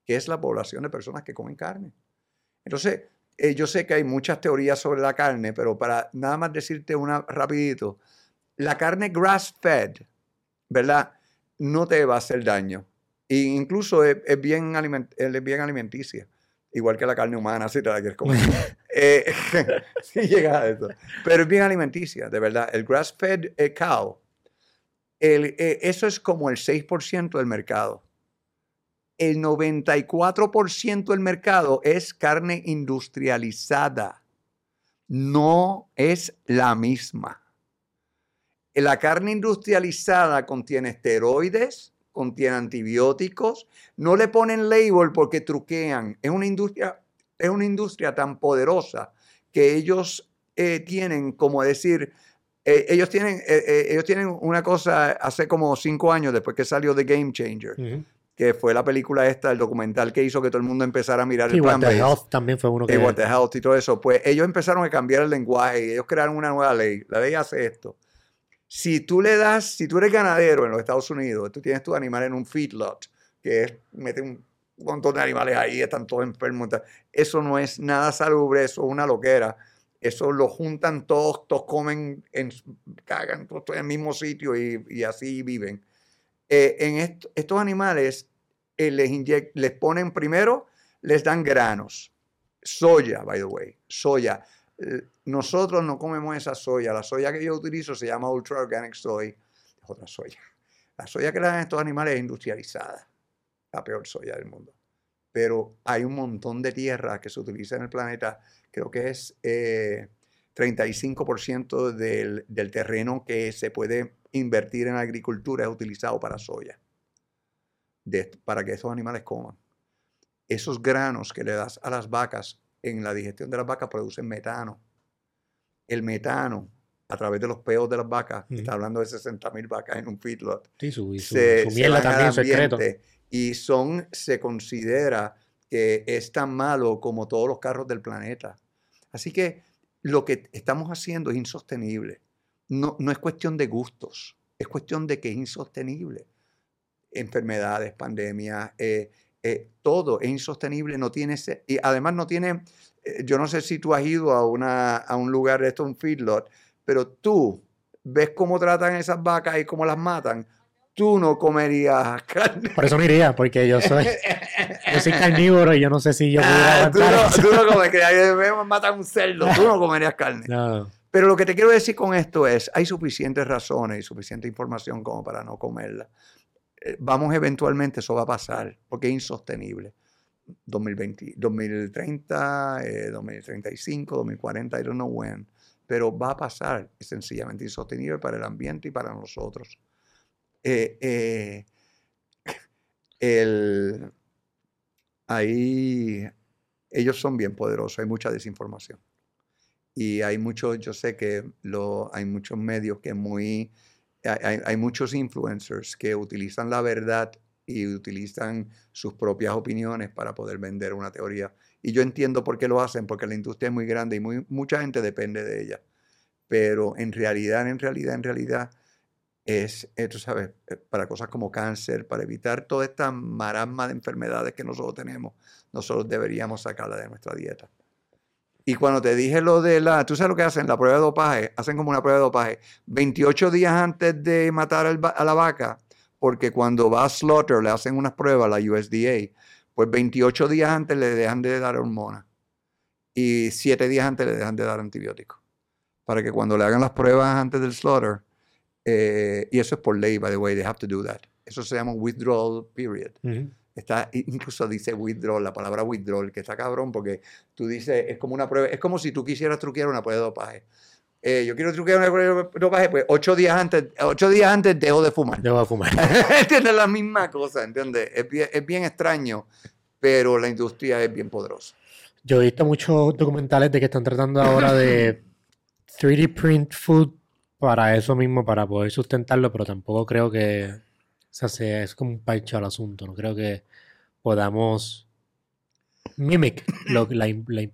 S1: que es la población de personas que comen carne. Entonces, eh, yo sé que hay muchas teorías sobre la carne, pero para nada más decirte una rapidito, la carne grass-fed, ¿verdad? No te va a hacer daño. E incluso es, es bien aliment- es bien alimenticia, igual que la carne humana, si te la quieres comer. Eh, sí llega a eso. Pero es bien alimenticia, de verdad. El grass-fed eh, cow El, eh, eso es como el 6% del mercado. El 94% del mercado es carne industrializada. No es la misma. La carne industrializada contiene esteroides, contiene antibióticos, no le ponen label porque truquean. Es una industria, es una industria tan poderosa que ellos eh, tienen, como decir, eh, ellos, tienen, eh, ellos tienen una cosa hace como cinco años después que salió The Game Changer. Que fue la película esta, el documental que hizo que todo el mundo empezara a mirar el
S2: plan What the Health también fue uno que...
S1: Y What the Health y todo eso. Pues ellos empezaron a cambiar el lenguaje y ellos crearon una nueva ley. La ley hace esto si tú le das, si tú eres ganadero en los Estados Unidos, tú tienes tus animales en un feedlot, que es, mete un montón de animales ahí, están todos enfermos. Eso no es nada salubre, eso es una loquera. Eso lo juntan todos, todos comen, en, cagan todos en el mismo sitio y, así viven. Eh, en estos animales eh, les, ponen primero, les dan granos. Soya, by the way, soya nosotros no comemos esa soya. La soya que yo utilizo se llama Ultra Organic Soy. Es otra soya. La soya que le dan a estos animales es industrializada. La peor soya del mundo. Pero hay un montón de tierra que se utiliza en el planeta. Creo que es 35% eh, del, terreno que se puede invertir en agricultura es utilizado para soya. Para que esos animales coman. Esos granos que le das a las vacas en la digestión de las vacas producen metano. El metano, a través de los peos de las vacas, está hablando de 60 mil vacas en un feedlot,
S2: sí, su, se, también secreto.
S1: Y son, se considera que es tan malo como todos los carros del planeta. Así que lo que estamos haciendo es insostenible. No, no es cuestión de gustos, es cuestión de que es insostenible. Enfermedades, pandemias, eh, eh, todo es insostenible, no tiene y además no tiene, eh, yo no sé si tú has ido a, una, a un lugar esto, un feedlot, pero tú ves cómo tratan esas vacas y cómo las matan, tú no comerías carne.
S2: Por eso me iría, porque yo soy, yo soy carnívoro y yo no sé si yo pudiera
S1: tú, no, tú no comes, que matan un cerdo, tú no comerías carne. Pero lo que te quiero decir con esto es, hay suficientes razones y suficiente información como para no comerla. Eh, vamos eventualmente, eso va a pasar, porque es insostenible. 2020, 2030, 2035, 2040, I don't know when, pero va a pasar, es sencillamente insostenible para el ambiente y para nosotros. Eh, eh, el, ahí ellos son bien poderosos, hay mucha desinformación. Y hay muchos, yo sé que lo, hay muchos medios que muy hay, muchos influencers que utilizan la verdad y utilizan sus propias opiniones para poder vender una teoría. Y yo entiendo por qué lo hacen, porque la industria es muy grande y mucha gente depende de ella. Pero en realidad, en realidad, en realidad, es, eh, tú sabes, eh, para cosas como cáncer, para evitar toda esta marasma de enfermedades que nosotros tenemos, nosotros deberíamos sacarla de nuestra dieta. Y cuando te dije lo de la, tú sabes lo que hacen, la prueba de dopaje, hacen como una prueba de dopaje, 28 días antes de matar a la vaca, porque cuando va a slaughter le hacen unas pruebas, la USDA, pues 28 días antes le dejan de dar hormonas y 7 días antes le dejan de dar antibióticos. Para que cuando le hagan las pruebas antes del slaughter, eh, y eso es por ley, by the way, they have to do that. Eso se llama withdrawal period. Está, incluso dice withdrawal, la palabra withdrawal, que está cabrón, porque tú dices, es como una prueba, es como si tú quisieras truquear una prueba de dopaje. Eh, yo quiero truquear una prueba de dopaje, pues ocho días antes, ocho días antes dejo de fumar.
S2: Dejo de fumar.
S1: ¿Entiendes? La misma cosa, ¿entiendes? Es bien, es bien extraño, pero la industria es bien poderosa.
S2: Yo he visto muchos documentales de que están tratando ahora de 3D print food para eso mismo, para poder sustentarlo, pero tampoco creo que o sea, es como un parche al asunto. No creo que podamos mimic lo, la, la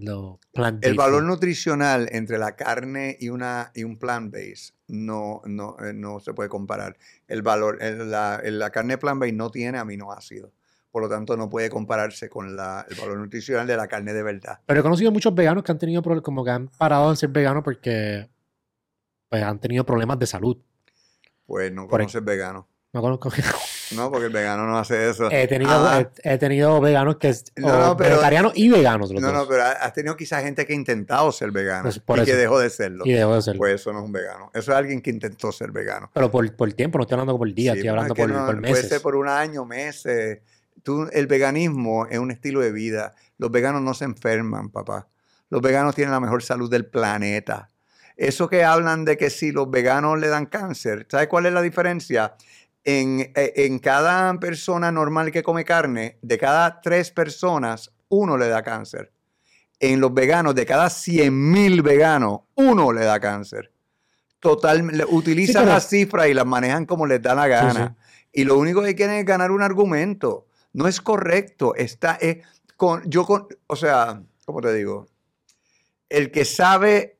S2: lo plant
S1: El valor nutricional entre la carne y, una, y un plant-based no, no, eh, no se puede comparar. El valor, la, la carne plant-based no tiene aminoácidos. Por lo tanto, no puede compararse con la, el valor nutricional de la carne de verdad.
S2: Pero he conocido muchos veganos que han tenido como que han parado de ser veganos porque pues, han tenido problemas de salud.
S1: Pues no conoces veganos.
S2: No conozco.
S1: No, porque el vegano no hace eso.
S2: He tenido,
S1: Ah,
S2: he, he tenido veganos que
S1: No, no, pero-
S2: vegetarianos y veganos los
S1: no, no, pero has tenido quizás gente que ha intentado ser vegano
S2: Pues por
S1: y que dejó de serlo.
S2: Y dejó de serlo.
S1: Pues eso no es un vegano. Eso es alguien que intentó ser vegano.
S2: pero por, por tiempo, no estoy hablando por día,
S1: Sí,
S2: estoy hablando
S1: es que
S2: por,
S1: no-
S2: por
S1: Puede
S2: meses.
S1: ser por un año, meses. Tú, el veganismo es un estilo de vida. Los veganos no se enferman, papá. Los veganos tienen la mejor salud del planeta. Eso que hablan de que si los veganos le dan cáncer, ¿sabes cuál es la diferencia? En, eh, en cada persona normal que come carne, de cada tres personas, uno le da cáncer. En los veganos, de cada 100.000 veganos, uno le da cáncer. Total, le- utilizan
S2: pero-
S1: las cifras y las manejan como les da la gana. Y lo único que quieren es ganar un argumento. No es correcto. Está, eh, con, yo con, o sea, ¿cómo te digo? El que sabe,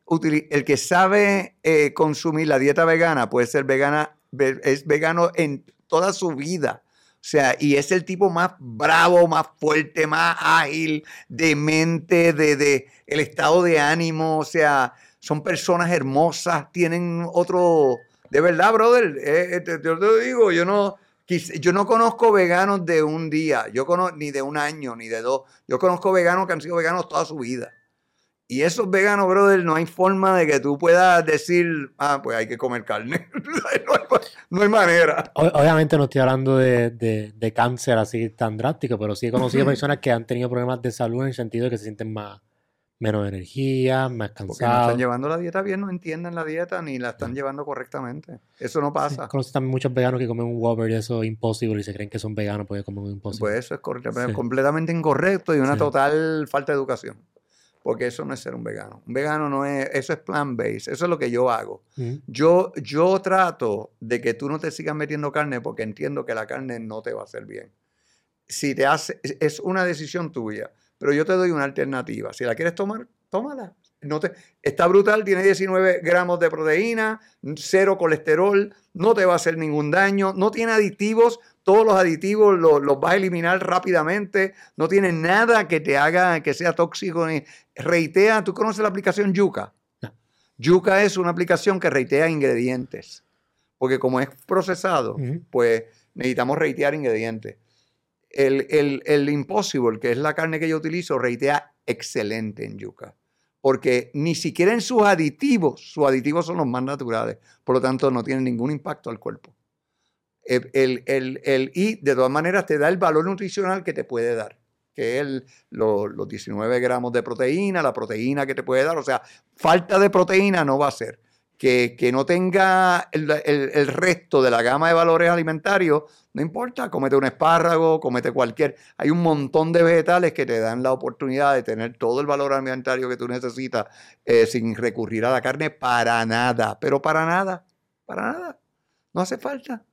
S1: el que sabe eh, consumir la dieta vegana puede ser vegana, ve- es vegano en toda su vida. O sea, y es el tipo más bravo, más fuerte, más ágil, de mente, de, de el estado de ánimo. O sea, son personas hermosas, tienen otro. De verdad, brother, eh, eh, te, lo digo, yo no, yo no conozco veganos de un día, yo conozco ni de un año, ni de dos. Yo conozco veganos que han sido veganos toda su vida. Y esos veganos, brother, no hay forma de que tú puedas decir, ah, pues hay que comer carne. no, hay, ma- no hay manera.
S2: Obviamente no estoy hablando de, de- de cáncer así tan drástico, pero sí he conocido personas que han tenido problemas de salud en el sentido de que se sienten más, menos energía, más
S1: Porque no
S2: cansados.
S1: están llevando la dieta bien, no entienden la dieta ni la están llevando correctamente. Eso no
S2: Sí,
S1: pasa.
S2: conozco también muchos veganos que comen un Whopper y eso es imposible y se creen que son veganos porque comen un imposible.
S1: Pues eso es correcto,
S2: Sí.
S1: completamente incorrecto y una
S2: Sí.
S1: total falta de educación. Porque eso no es ser un vegano. Un vegano no es, eso es plant-based, eso es lo que yo hago.
S2: Ujú.
S1: Yo, yo trato de que tú no te sigas metiendo carne porque entiendo que la carne no te va a hacer bien. Si te hace, es- es una decisión tuya, pero yo te doy una alternativa. Si la quieres tomar, tómala. No te, está brutal, tiene 19 gramos de proteína, cero colesterol, no te va a hacer ningún daño, no tiene aditivos, todos los aditivos los, los vas a eliminar rápidamente, no tiene nada que te haga que sea tóxico. Ni, reitea, ¿tú conoces la aplicación Yuka?
S2: No.
S1: Yuka es una aplicación que reitea ingredientes, porque como es procesado, pues necesitamos reitear ingredientes. El, el, el Impossible, que es la carne que yo utilizo, reitea excelente en yuca. Porque ni siquiera en sus aditivos, sus aditivos son los más naturales. Por lo tanto, no tienen ningún impacto al cuerpo. El, el- el- y de todas maneras te da el valor nutricional que te puede dar, que es los 19 gramos de proteína, la proteína que te puede dar. O sea, falta de proteína no va a ser. Que, que no tenga el resto de la gama de valores alimentarios, no importa, comete un espárrago, comete cualquier. Hay un montón de vegetales que te dan la oportunidad de tener todo el valor alimentario que tú necesitas eh, sin recurrir a la carne para nada, pero para nada, para nada. No hace falta.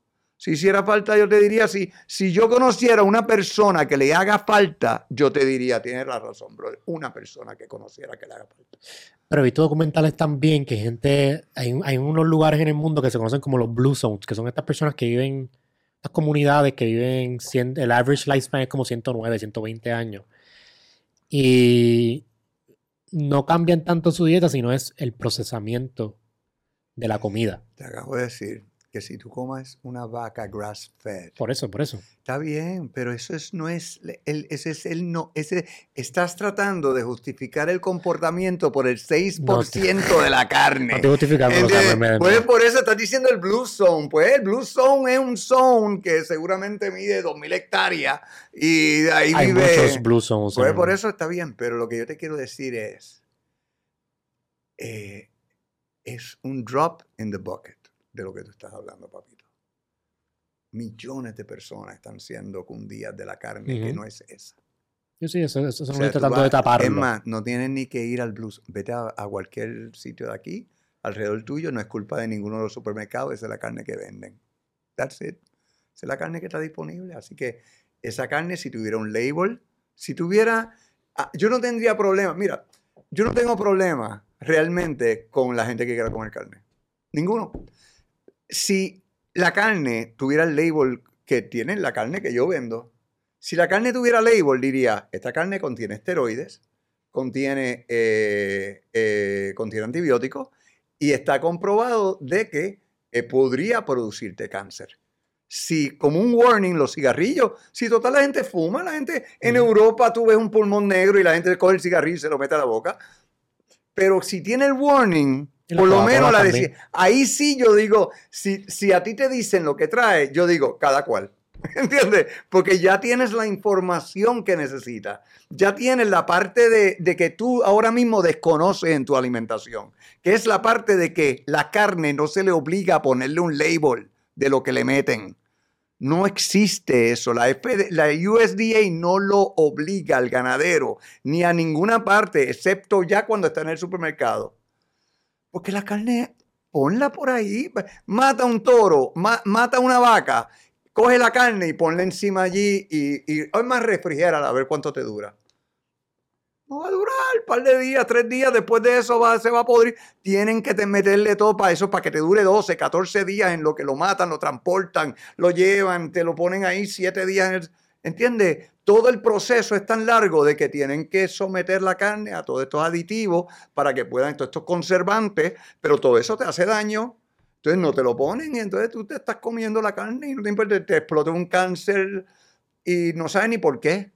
S1: Si hiciera falta, yo te diría, si, si yo conociera una persona que le haga falta, yo te diría, tienes la razón, bro. Una persona que conociera que le haga falta.
S2: Pero he visto documentales también que gente, hay, hay unos lugares en el mundo que se conocen como los Blue Zones, que son estas personas que viven, estas comunidades que viven, 100 el average lifespan es como 109, 120 años. Y no cambian tanto su dieta, sino es el procesamiento de la comida.
S1: Te acabo de decir que si tú comes una vaca grass fed,
S2: Por eso, por eso.
S1: Está bien, pero eso es, no es, el, ese es el no, ese, estás tratando de justificar el comportamiento por el 6% de la carne.
S2: No
S1: ¿Entiendes?
S2: me- me-
S1: Pues por eso estás diciendo el Blue Zone. Pues el Blue Zone es un zone que seguramente mide 2.000 hectáreas y de ahí
S2: Hay
S1: vive...
S2: muchos Blue Zones.
S1: Pues por eso está bien, pero lo que yo te quiero decir es, eh, es un drop in the bucket de lo que tú estás hablando, papito. Millones de personas están siendo cundidas de la carne que no es esa.
S2: Yo sí, eso, eso, eso
S1: O
S2: no
S1: sea, tú
S2: tratando de
S1: vas-
S2: taparlo.
S1: Es más, no tienes ni que ir al blues. Vete a, a cualquier sitio de aquí, alrededor tuyo, no es culpa de ninguno de los supermercados, esa es la carne que venden. That's it. Esa es la carne que está disponible. Así que esa carne, si tuviera un label, si tuviera. ah, yo no tendría problema. Mira, yo no tengo problema realmente con la gente que quiera comer carne. Ninguno. Si la carne tuviera el label que tiene la carne que yo vendo, si la carne tuviera label, diría: esta carne contiene esteroides, contiene, eh, eh, contiene antibióticos y está comprobado de que eh, podría producirte cáncer. si como un warning los cigarrillos, si total la gente fuma, la gente en Europa tú ves un pulmón negro y la gente coge el cigarrillo y se lo mete a la boca, pero si tiene el warning, por lo menos la decía, ahí sí yo digo, si, si a ti te dicen lo que trae, yo digo, cada cual. ¿Entiendes? Porque ya tienes la información que necesitas. Ya tienes la parte de, de, que tú ahora mismo desconoces en tu alimentación, que es la parte de que la carne no se le obliga a ponerle un label de lo que le meten. No existe eso. La, la USDA no lo obliga al ganadero ni a ninguna parte, excepto ya cuando está en el supermercado. Porque la carne, ponla por ahí. Mata un toro, mata una vaca, coge la carne y ponla encima allí y, y más refrigera a ver cuánto te dura. No va a durar un par de días, tres días, después de eso va, se va a podrir. Tienen que meterle todo para eso, para que te dure 12, 14 días en lo que lo matan, lo transportan, lo llevan, te lo ponen ahí siete días. ¿Entiendes? Todo el proceso es tan largo de que tienen que someter la carne a todos estos aditivos para que puedan, todos estos conservantes, pero todo eso te hace daño. Entonces no te lo ponen y entonces tú te estás comiendo la carne y no te importa, te explota un cáncer y no sabes ni por qué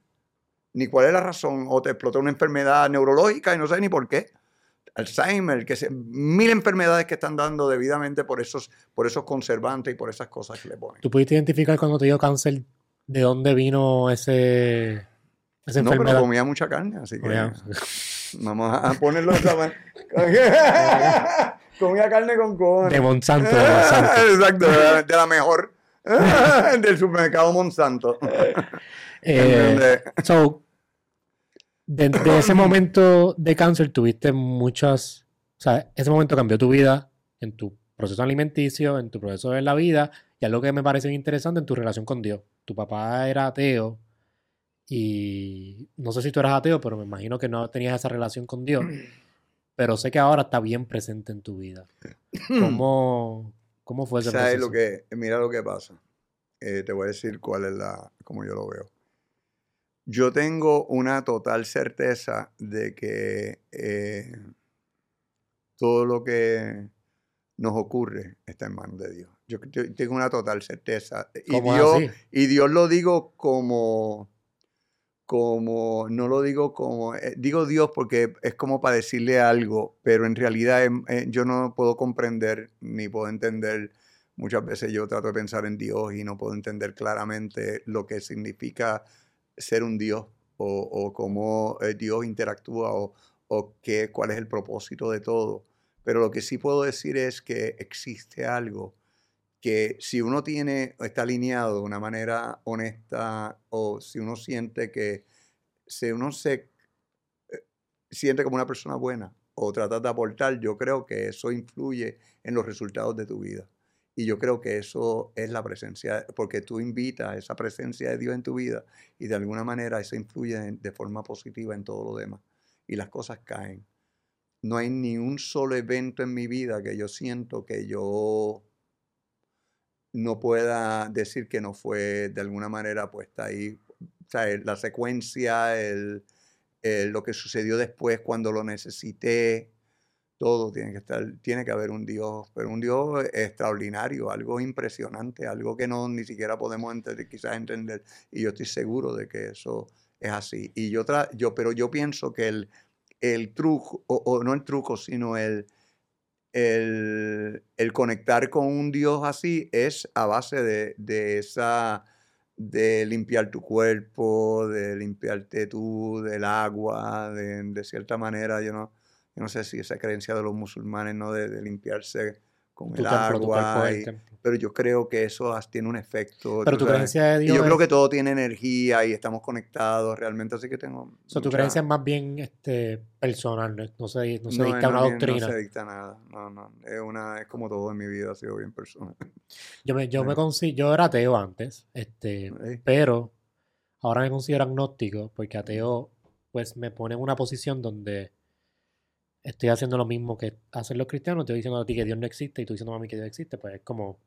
S1: ni cuál es la razón, o te explotó una enfermedad neurológica y no sé ni por qué. Alzheimer, que mil enfermedades que están dando debidamente por esos, por esos conservantes y por esas cosas que le ponen.
S2: ¿Tú pudiste identificar cuando te dio cáncer de dónde vino ese,
S1: esa no, pero comía mucha carne, así que vamos a ponerlo de esa manera. comía carne con cojones.
S2: De Monsanto, de Monsanto.
S1: Exacto, de la mejor. del supermercado Monsanto.
S2: Eh, so, desde ese momento de cáncer tuviste muchas, o sea, ese momento cambió tu vida en tu proceso alimenticio, en tu proceso de la vida, y algo que me parece interesante en tu relación con Dios. Tu papá era ateo y no sé si tú eras ateo, pero me imagino que no tenías esa relación con Dios, pero sé que ahora está bien presente en tu vida. ¿Cómo, cómo fue ese
S1: ¿Sabes Lo que, mira lo que pasa. Eh, te voy a decir cuál es la, cómo yo lo veo. Yo tengo una total certeza de que eh, todo lo que nos ocurre está en manos de Dios. Yo, tengo una total certeza. Y Dios, y Dios lo digo como, como, no lo digo como, eh, digo Dios porque es como para decirle algo, pero en realidad em, eh, yo no puedo comprender ni puedo entender. Muchas veces yo trato de pensar en Dios y no puedo entender claramente lo que significa ser un Dios o, cómo eh, Dios interactúa o, o qué, cuál es el propósito de todo. Pero lo que sí puedo decir es que existe algo que si uno tiene, está alineado de una manera honesta o si uno siente que si uno se eh, siente como una persona buena o trata de aportar, yo creo que eso influye en los resultados de tu vida. Y yo creo que eso es la presencia, porque tú invitas a esa presencia de Dios en tu vida y de alguna manera eso influye de forma positiva en todo lo demás. Y las cosas caen. No hay ni un solo evento en mi vida que yo siento que yo no pueda decir que no fue de alguna manera puesta ahí. O sea, la secuencia, el, lo que sucedió después cuando lo necesité, todo tiene que estar, tiene que haber un Dios, pero un Dios extraordinario, algo impresionante, algo que no ni siquiera podemos entender, quizás entender. Y yo estoy seguro de que eso es así. Y yo, yo pero yo pienso que el, el truco, o, no el truco, sino el, el, el, conectar con un Dios así es a base de, de esa de limpiar tu cuerpo, de limpiarte tú, del agua, de, de cierta manera, yo no no sé si esa creencia de los musulmanes, ¿no? De, limpiarse con el agua. pero yo creo que eso tiene un efecto.
S2: Pero tu creencia de Dios.
S1: Y yo creo que todo tiene energía y estamos conectados realmente, así que tengo.
S2: O tu creencia es más bien este, personal, no, se, no se dicta una doctrina.
S1: No se dicta nada, no, no. Es, una, es como todo en mi vida, ha sido bien personal.
S2: Yo me, yo me yo era ateo antes, este, pero ahora me considero agnóstico porque ateo pues me pone en una posición donde estoy haciendo lo mismo que hacen los cristianos, estoy diciendo a ti que Dios no existe y tú diciendo a mí que Dios existe, pues es como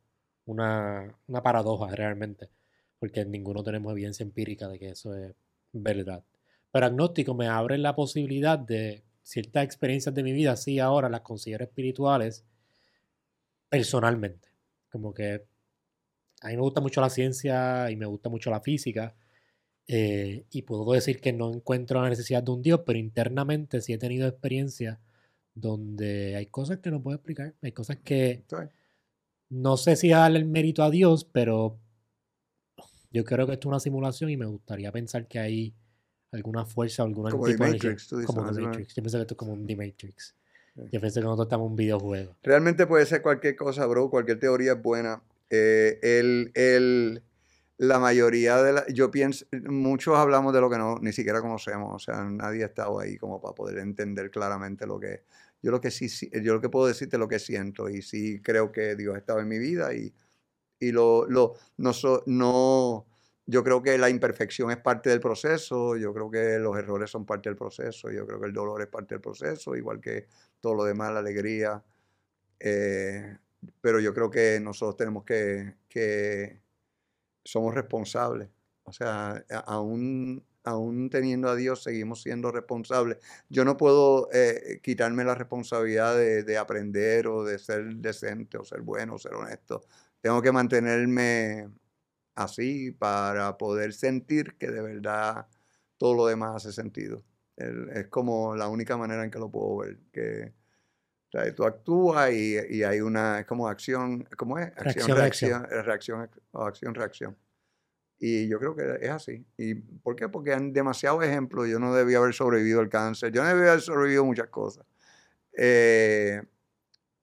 S2: una, una paradoja realmente, porque ninguno tenemos evidencia empírica de que eso es verdad. Pero agnóstico me abre la posibilidad de ciertas experiencias de mi vida, sí, ahora las considero espirituales personalmente. Como que a mí me gusta mucho la ciencia y me gusta mucho la física. eh, y puedo decir que no encuentro la necesidad de un Dios, pero internamente sí he tenido experiencias donde hay cosas que no puedo explicar. Hay cosas que no sé si darle el mérito a Dios, pero yo creo que esto es una simulación y me gustaría pensar que hay alguna fuerza o algún
S1: Como
S2: tipo
S1: The
S2: de
S1: Matrix, tú dices,
S2: Como The. Matrix. Yo pienso que esto es como un The Matrix. Yo pienso que nosotros estamos en un videojuego.
S1: Realmente puede ser cualquier cosa, bro. Cualquier teoría es buena. Eh, el, el- la mayoría de la, yo pienso, muchos hablamos de lo que no, ni siquiera conocemos. O sea, nadie ha estado ahí como para poder entender claramente lo que. Yo lo que sí, yo lo que puedo decirte es lo que siento. Y sí creo que Dios ha estado en mi vida y, y lo, lo, no, so- no, yo creo que la imperfección es parte del proceso, yo creo que los errores son parte del proceso, yo creo que el dolor es parte del proceso, igual que todo lo demás, la alegría. eh, pero yo creo que nosotros tenemos que, que somos responsables. O sea, aún, aún teniendo a Dios, seguimos siendo responsables. Yo no puedo eh, quitarme la responsabilidad de, de aprender o de ser decente o ser bueno o ser honesto. Tengo que mantenerme así para poder sentir que de verdad todo lo demás hace sentido. Es como la única manera en que lo puedo ver. Que o sea, tú actúas y, y hay una, es como acción, ¿cómo es? Acción,
S2: Reacción, reacción.
S1: reacción, acción, reacción. Y yo creo que es así. ¿Y por qué? Porque hay demasiados ejemplos. Yo no debía haber sobrevivido al cáncer. Yo no debía haber sobrevivido muchas cosas. Eh,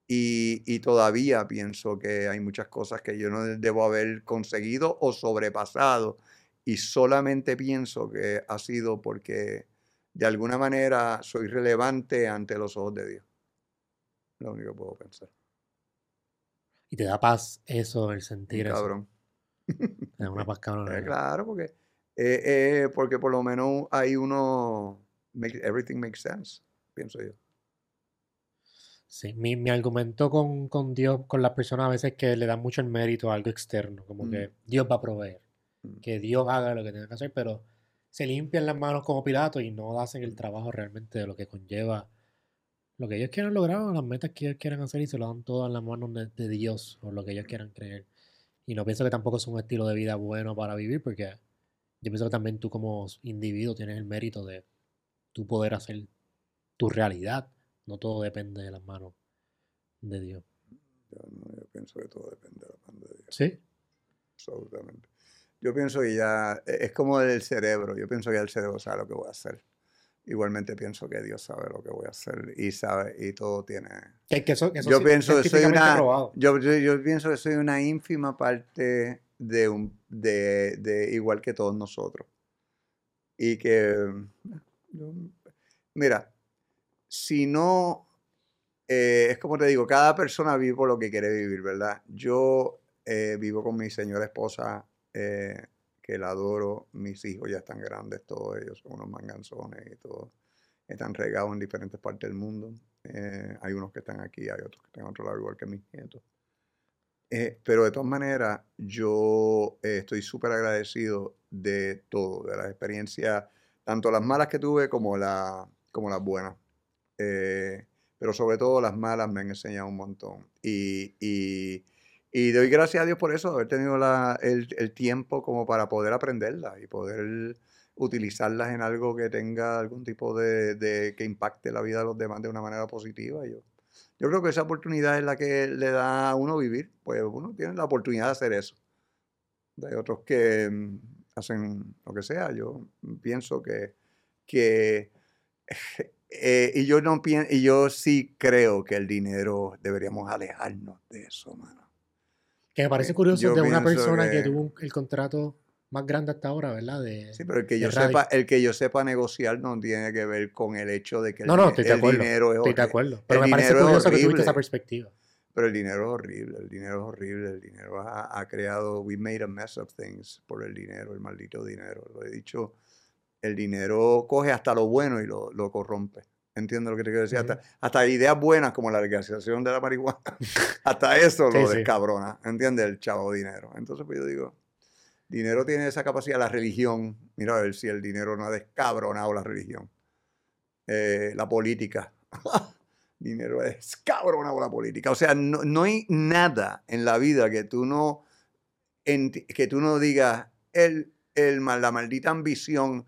S1: y, y todavía pienso que hay muchas cosas que yo no debo haber conseguido o sobrepasado. Y solamente pienso que ha sido porque de alguna manera soy relevante ante los ojos de Dios. Lo único que puedo pensar.
S2: Y te da paz eso, el sentir eso.
S1: cabrón.
S2: Da una paz.
S1: Eh, claro, porque, eh, eh, porque por lo menos hay uno. make- everything makes sense, pienso yo.
S2: Sí, mi, mi argumento con, con Dios, con las personas a veces es que le dan mucho el mérito a algo externo, como
S1: Mm.
S2: que Dios va a proveer,
S1: Mm.
S2: que Dios haga lo que tenga que hacer, pero se limpian las manos como Pilato y no hacen el trabajo realmente de lo que conlleva lo que ellos quieran lograr o las metas que ellos quieran hacer y se lo dan todo en las manos de, de Dios o lo que ellos quieran creer. Y no pienso que tampoco es un estilo de vida bueno para vivir porque yo pienso que también tú como individuo tienes el mérito de tú poder hacer tu realidad. No todo depende de las manos de Dios.
S1: Yo, no, yo pienso que todo depende de la mano de Dios.
S2: Sí.
S1: Absolutamente. Yo pienso que ya e- es como el cerebro. Yo pienso que ya el cerebro sabe lo que voy a hacer. Igualmente pienso que Dios sabe lo que voy a hacer y sabe y todo tiene.
S2: Que, que eso, que eso
S1: Yo
S2: sí,
S1: pienso que soy una. Yo, yo, yo pienso que soy una ínfima parte de un de, de igual que todos nosotros. Y que mira, si no eh, es como te digo, cada persona vive por lo que quiere vivir, ¿verdad? Yo eh, vivo con mi señora esposa, eh, que la adoro. Mis hijos ya están grandes, todos ellos son unos manganzones y todos están regados en diferentes partes del mundo. Eh, hay unos que están aquí, hay otros que están en otro lado, igual que mis nietos. Eh, pero de todas maneras, yo eh, estoy súper agradecido de todo, de las experiencias, tanto las malas que tuve como, la, como las buenas. Eh, pero sobre todo las malas me han enseñado un montón. Y, y, y doy gracias a Dios por eso, haber tenido el, tiempo como para poder aprenderlas y poder utilizarlas en algo que tenga algún tipo de, que impacte la vida de los demás de una manera positiva. Yo, yo creo que esa oportunidad es la que le da a uno vivir, pues uno tiene la oportunidad de hacer eso. Hay otros que mm, hacen lo que sea. Yo pienso que, que eh, y yo no pien- y yo sí creo que el dinero deberíamos alejarnos de eso, mano.
S2: Que me parece
S1: Eh,
S2: curioso
S1: yo
S2: de una persona que...
S1: que-
S2: tuvo un- el contrato más grande hasta ahora, ¿verdad? De,
S1: Sí, pero el que yo sepa, el que yo sepa negociar no tiene que ver con el hecho de que el,
S2: No, no,
S1: dine-
S2: estoy de
S1: el
S2: acuerdo.
S1: dinero es
S2: Estoy de
S1: horri-
S2: acuerdo. Pero
S1: el
S2: me parece curioso que tuviste esa
S1: horrible.
S2: perspectiva.
S1: Pero el dinero es horrible, el dinero es horrible, el dinero ha, ha creado, we made a mess of things por el dinero, el maldito dinero. Lo he dicho, el dinero coge hasta lo bueno y lo, lo corrompe. ¿Entiendes lo que te quiero decir? Hasta, hasta ideas buenas como la legalización de la marihuana, hasta eso lo
S2: Sí, sí.
S1: descabrona, ¿entiendes? El chavo dinero. Entonces, pues yo digo, dinero tiene esa capacidad, la religión, mira a ver si el dinero no ha descabronado la religión. Eh, la política. dinero es cabronado la política. O sea, no, no hay nada en la vida que tú no que tú no digas el, el, la maldita ambición.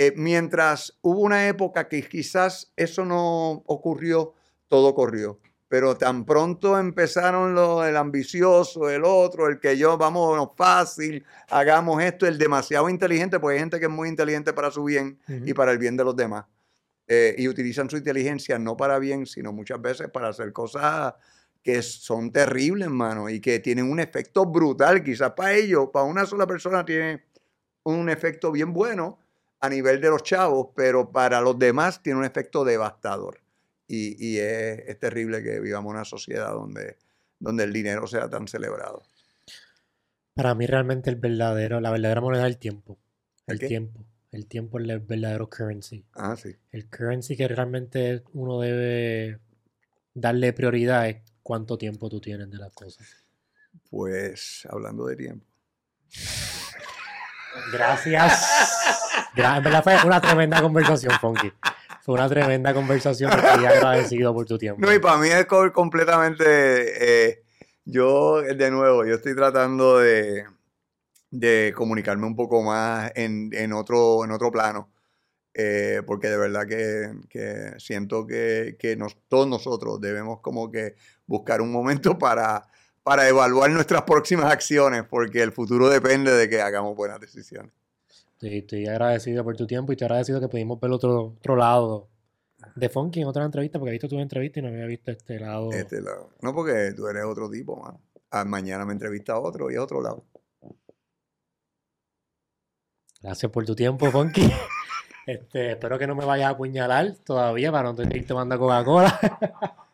S1: Eh, mientras hubo una época que quizás eso no ocurrió, todo corrió. Pero tan pronto empezaron lo, el ambicioso, el otro, el que yo, vámonos fácil, hagamos esto, el demasiado inteligente, porque hay gente que es muy inteligente para su bien y para el bien de los demás. Eh, y utilizan su inteligencia no para bien, sino muchas veces para hacer cosas que son terribles, mano, y que tienen un efecto brutal. Quizás para ellos, para una sola persona tiene un efecto bien bueno a nivel de los chavos, pero para los demás tiene un efecto devastador. Y, y es, es terrible que vivamos en una sociedad donde, donde el dinero sea tan celebrado.
S2: Para mí realmente el verdadero, la verdadera moneda es el tiempo.
S1: ¿El
S2: El
S1: qué?
S2: tiempo. El tiempo es el verdadero currency.
S1: Ah, sí.
S2: El currency que realmente uno debe darle prioridad es cuánto tiempo tú tienes de las cosas.
S1: Pues hablando de tiempo.
S2: Gracias. Gra- verdad fue una tremenda conversación, Funky. Fue una tremenda conversación. Estoy agradecido por tu tiempo.
S1: No, y para mí es co- completamente. eh, yo, de nuevo, yo estoy tratando de, comunicarme un poco más en, otro, en otro plano. eh, porque de verdad que, siento que, todos nosotros debemos como que buscar un momento para, para evaluar nuestras próximas acciones, porque el futuro depende de que hagamos buenas decisiones.
S2: Sí, estoy agradecido por tu tiempo y estoy agradecido que pudimos ver otro, otro lado de Funky en otra entrevista, porque he visto tu entrevista y no había visto este lado.
S1: Este lado. No porque tú eres otro tipo, mano. Ah, mañana me entrevista a otro y a otro lado.
S2: Gracias por tu tiempo, Funky. Este, espero que no me vayas a apuñalar todavía para no tener que tomando Coca-Cola.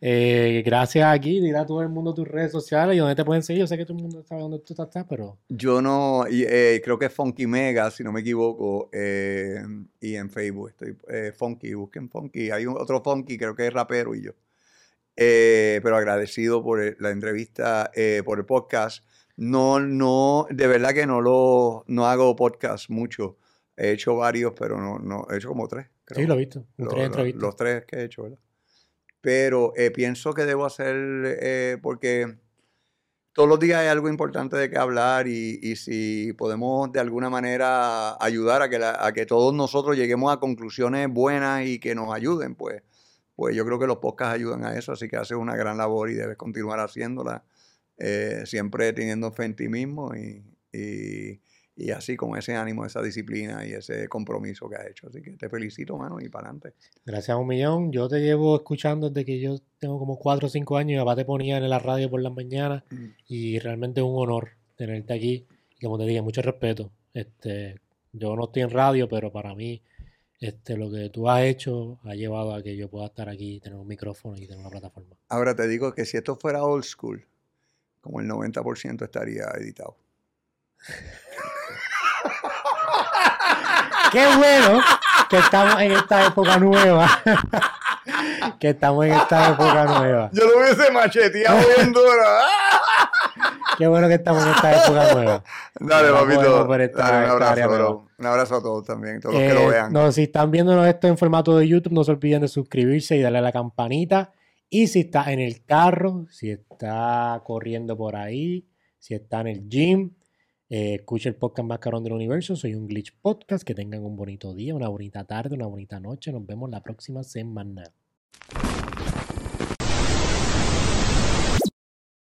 S2: Eh, gracias aquí, dile a todo el mundo tus redes sociales y dónde te pueden seguir. Yo sé que todo el mundo sabe dónde tú estás, pero
S1: Yo no, y, eh, creo que es Funky Mega, si no me equivoco, eh, y en Facebook estoy eh, Funky, busquen Funky. Hay un, otro Funky, creo que es rapero y yo. Eh, pero agradecido por la entrevista, eh, por el podcast. No, no, de verdad que no lo, no hago podcast mucho. He hecho varios, pero no, no, he hecho como tres. creo.
S2: sí, lo he visto. en
S1: Lo-
S2: tres entrevistas.
S1: los tres que he hecho, ¿verdad? Pero eh, pienso que debo hacer, eh, porque todos los días hay algo importante de que hablar y, si podemos de alguna manera ayudar a que, todos nosotros lleguemos a conclusiones buenas y que nos ayuden, pues, pues yo creo que los podcasts ayudan a eso, así que haces una gran labor y debes continuar haciéndola, eh, siempre teniendo fe en ti mismo y- y así con ese ánimo, esa disciplina y ese compromiso que has hecho. Así que te felicito, mano, y para adelante.
S2: Gracias a un millón. Yo te llevo escuchando desde que yo tengo como 4 o 5 años. Mi papá te ponía en la radio por las mañanas y realmente es un honor tenerte aquí. Y como te dije, mucho respeto. Este, yo no estoy en radio, pero para mí este, lo que tú has hecho ha llevado a que yo pueda estar aquí, tener un micrófono y tener una plataforma.
S1: Ahora te digo que si esto fuera old school, como el 90% estaría editado.
S2: Qué bueno que estamos en esta época nueva. que estamos en esta época nueva.
S1: Yo lo hubiese macheteado bien duro.
S2: Qué bueno que estamos en esta época nueva.
S1: Dale, papito. Dale, un abrazo, bro. Un abrazo a todos también, todos los que
S2: Eh,
S1: lo vean.
S2: no, si están viéndonos esto en formato de YouTube, no se olviden de suscribirse y darle a la campanita. Y si está en el carro, si está corriendo por ahí, si está en el gym, eh, escuche el podcast más carón del universo. Soy un Glitch Podcast. Que tengan un bonito día, una bonita tarde, una bonita noche. Nos vemos la próxima semana.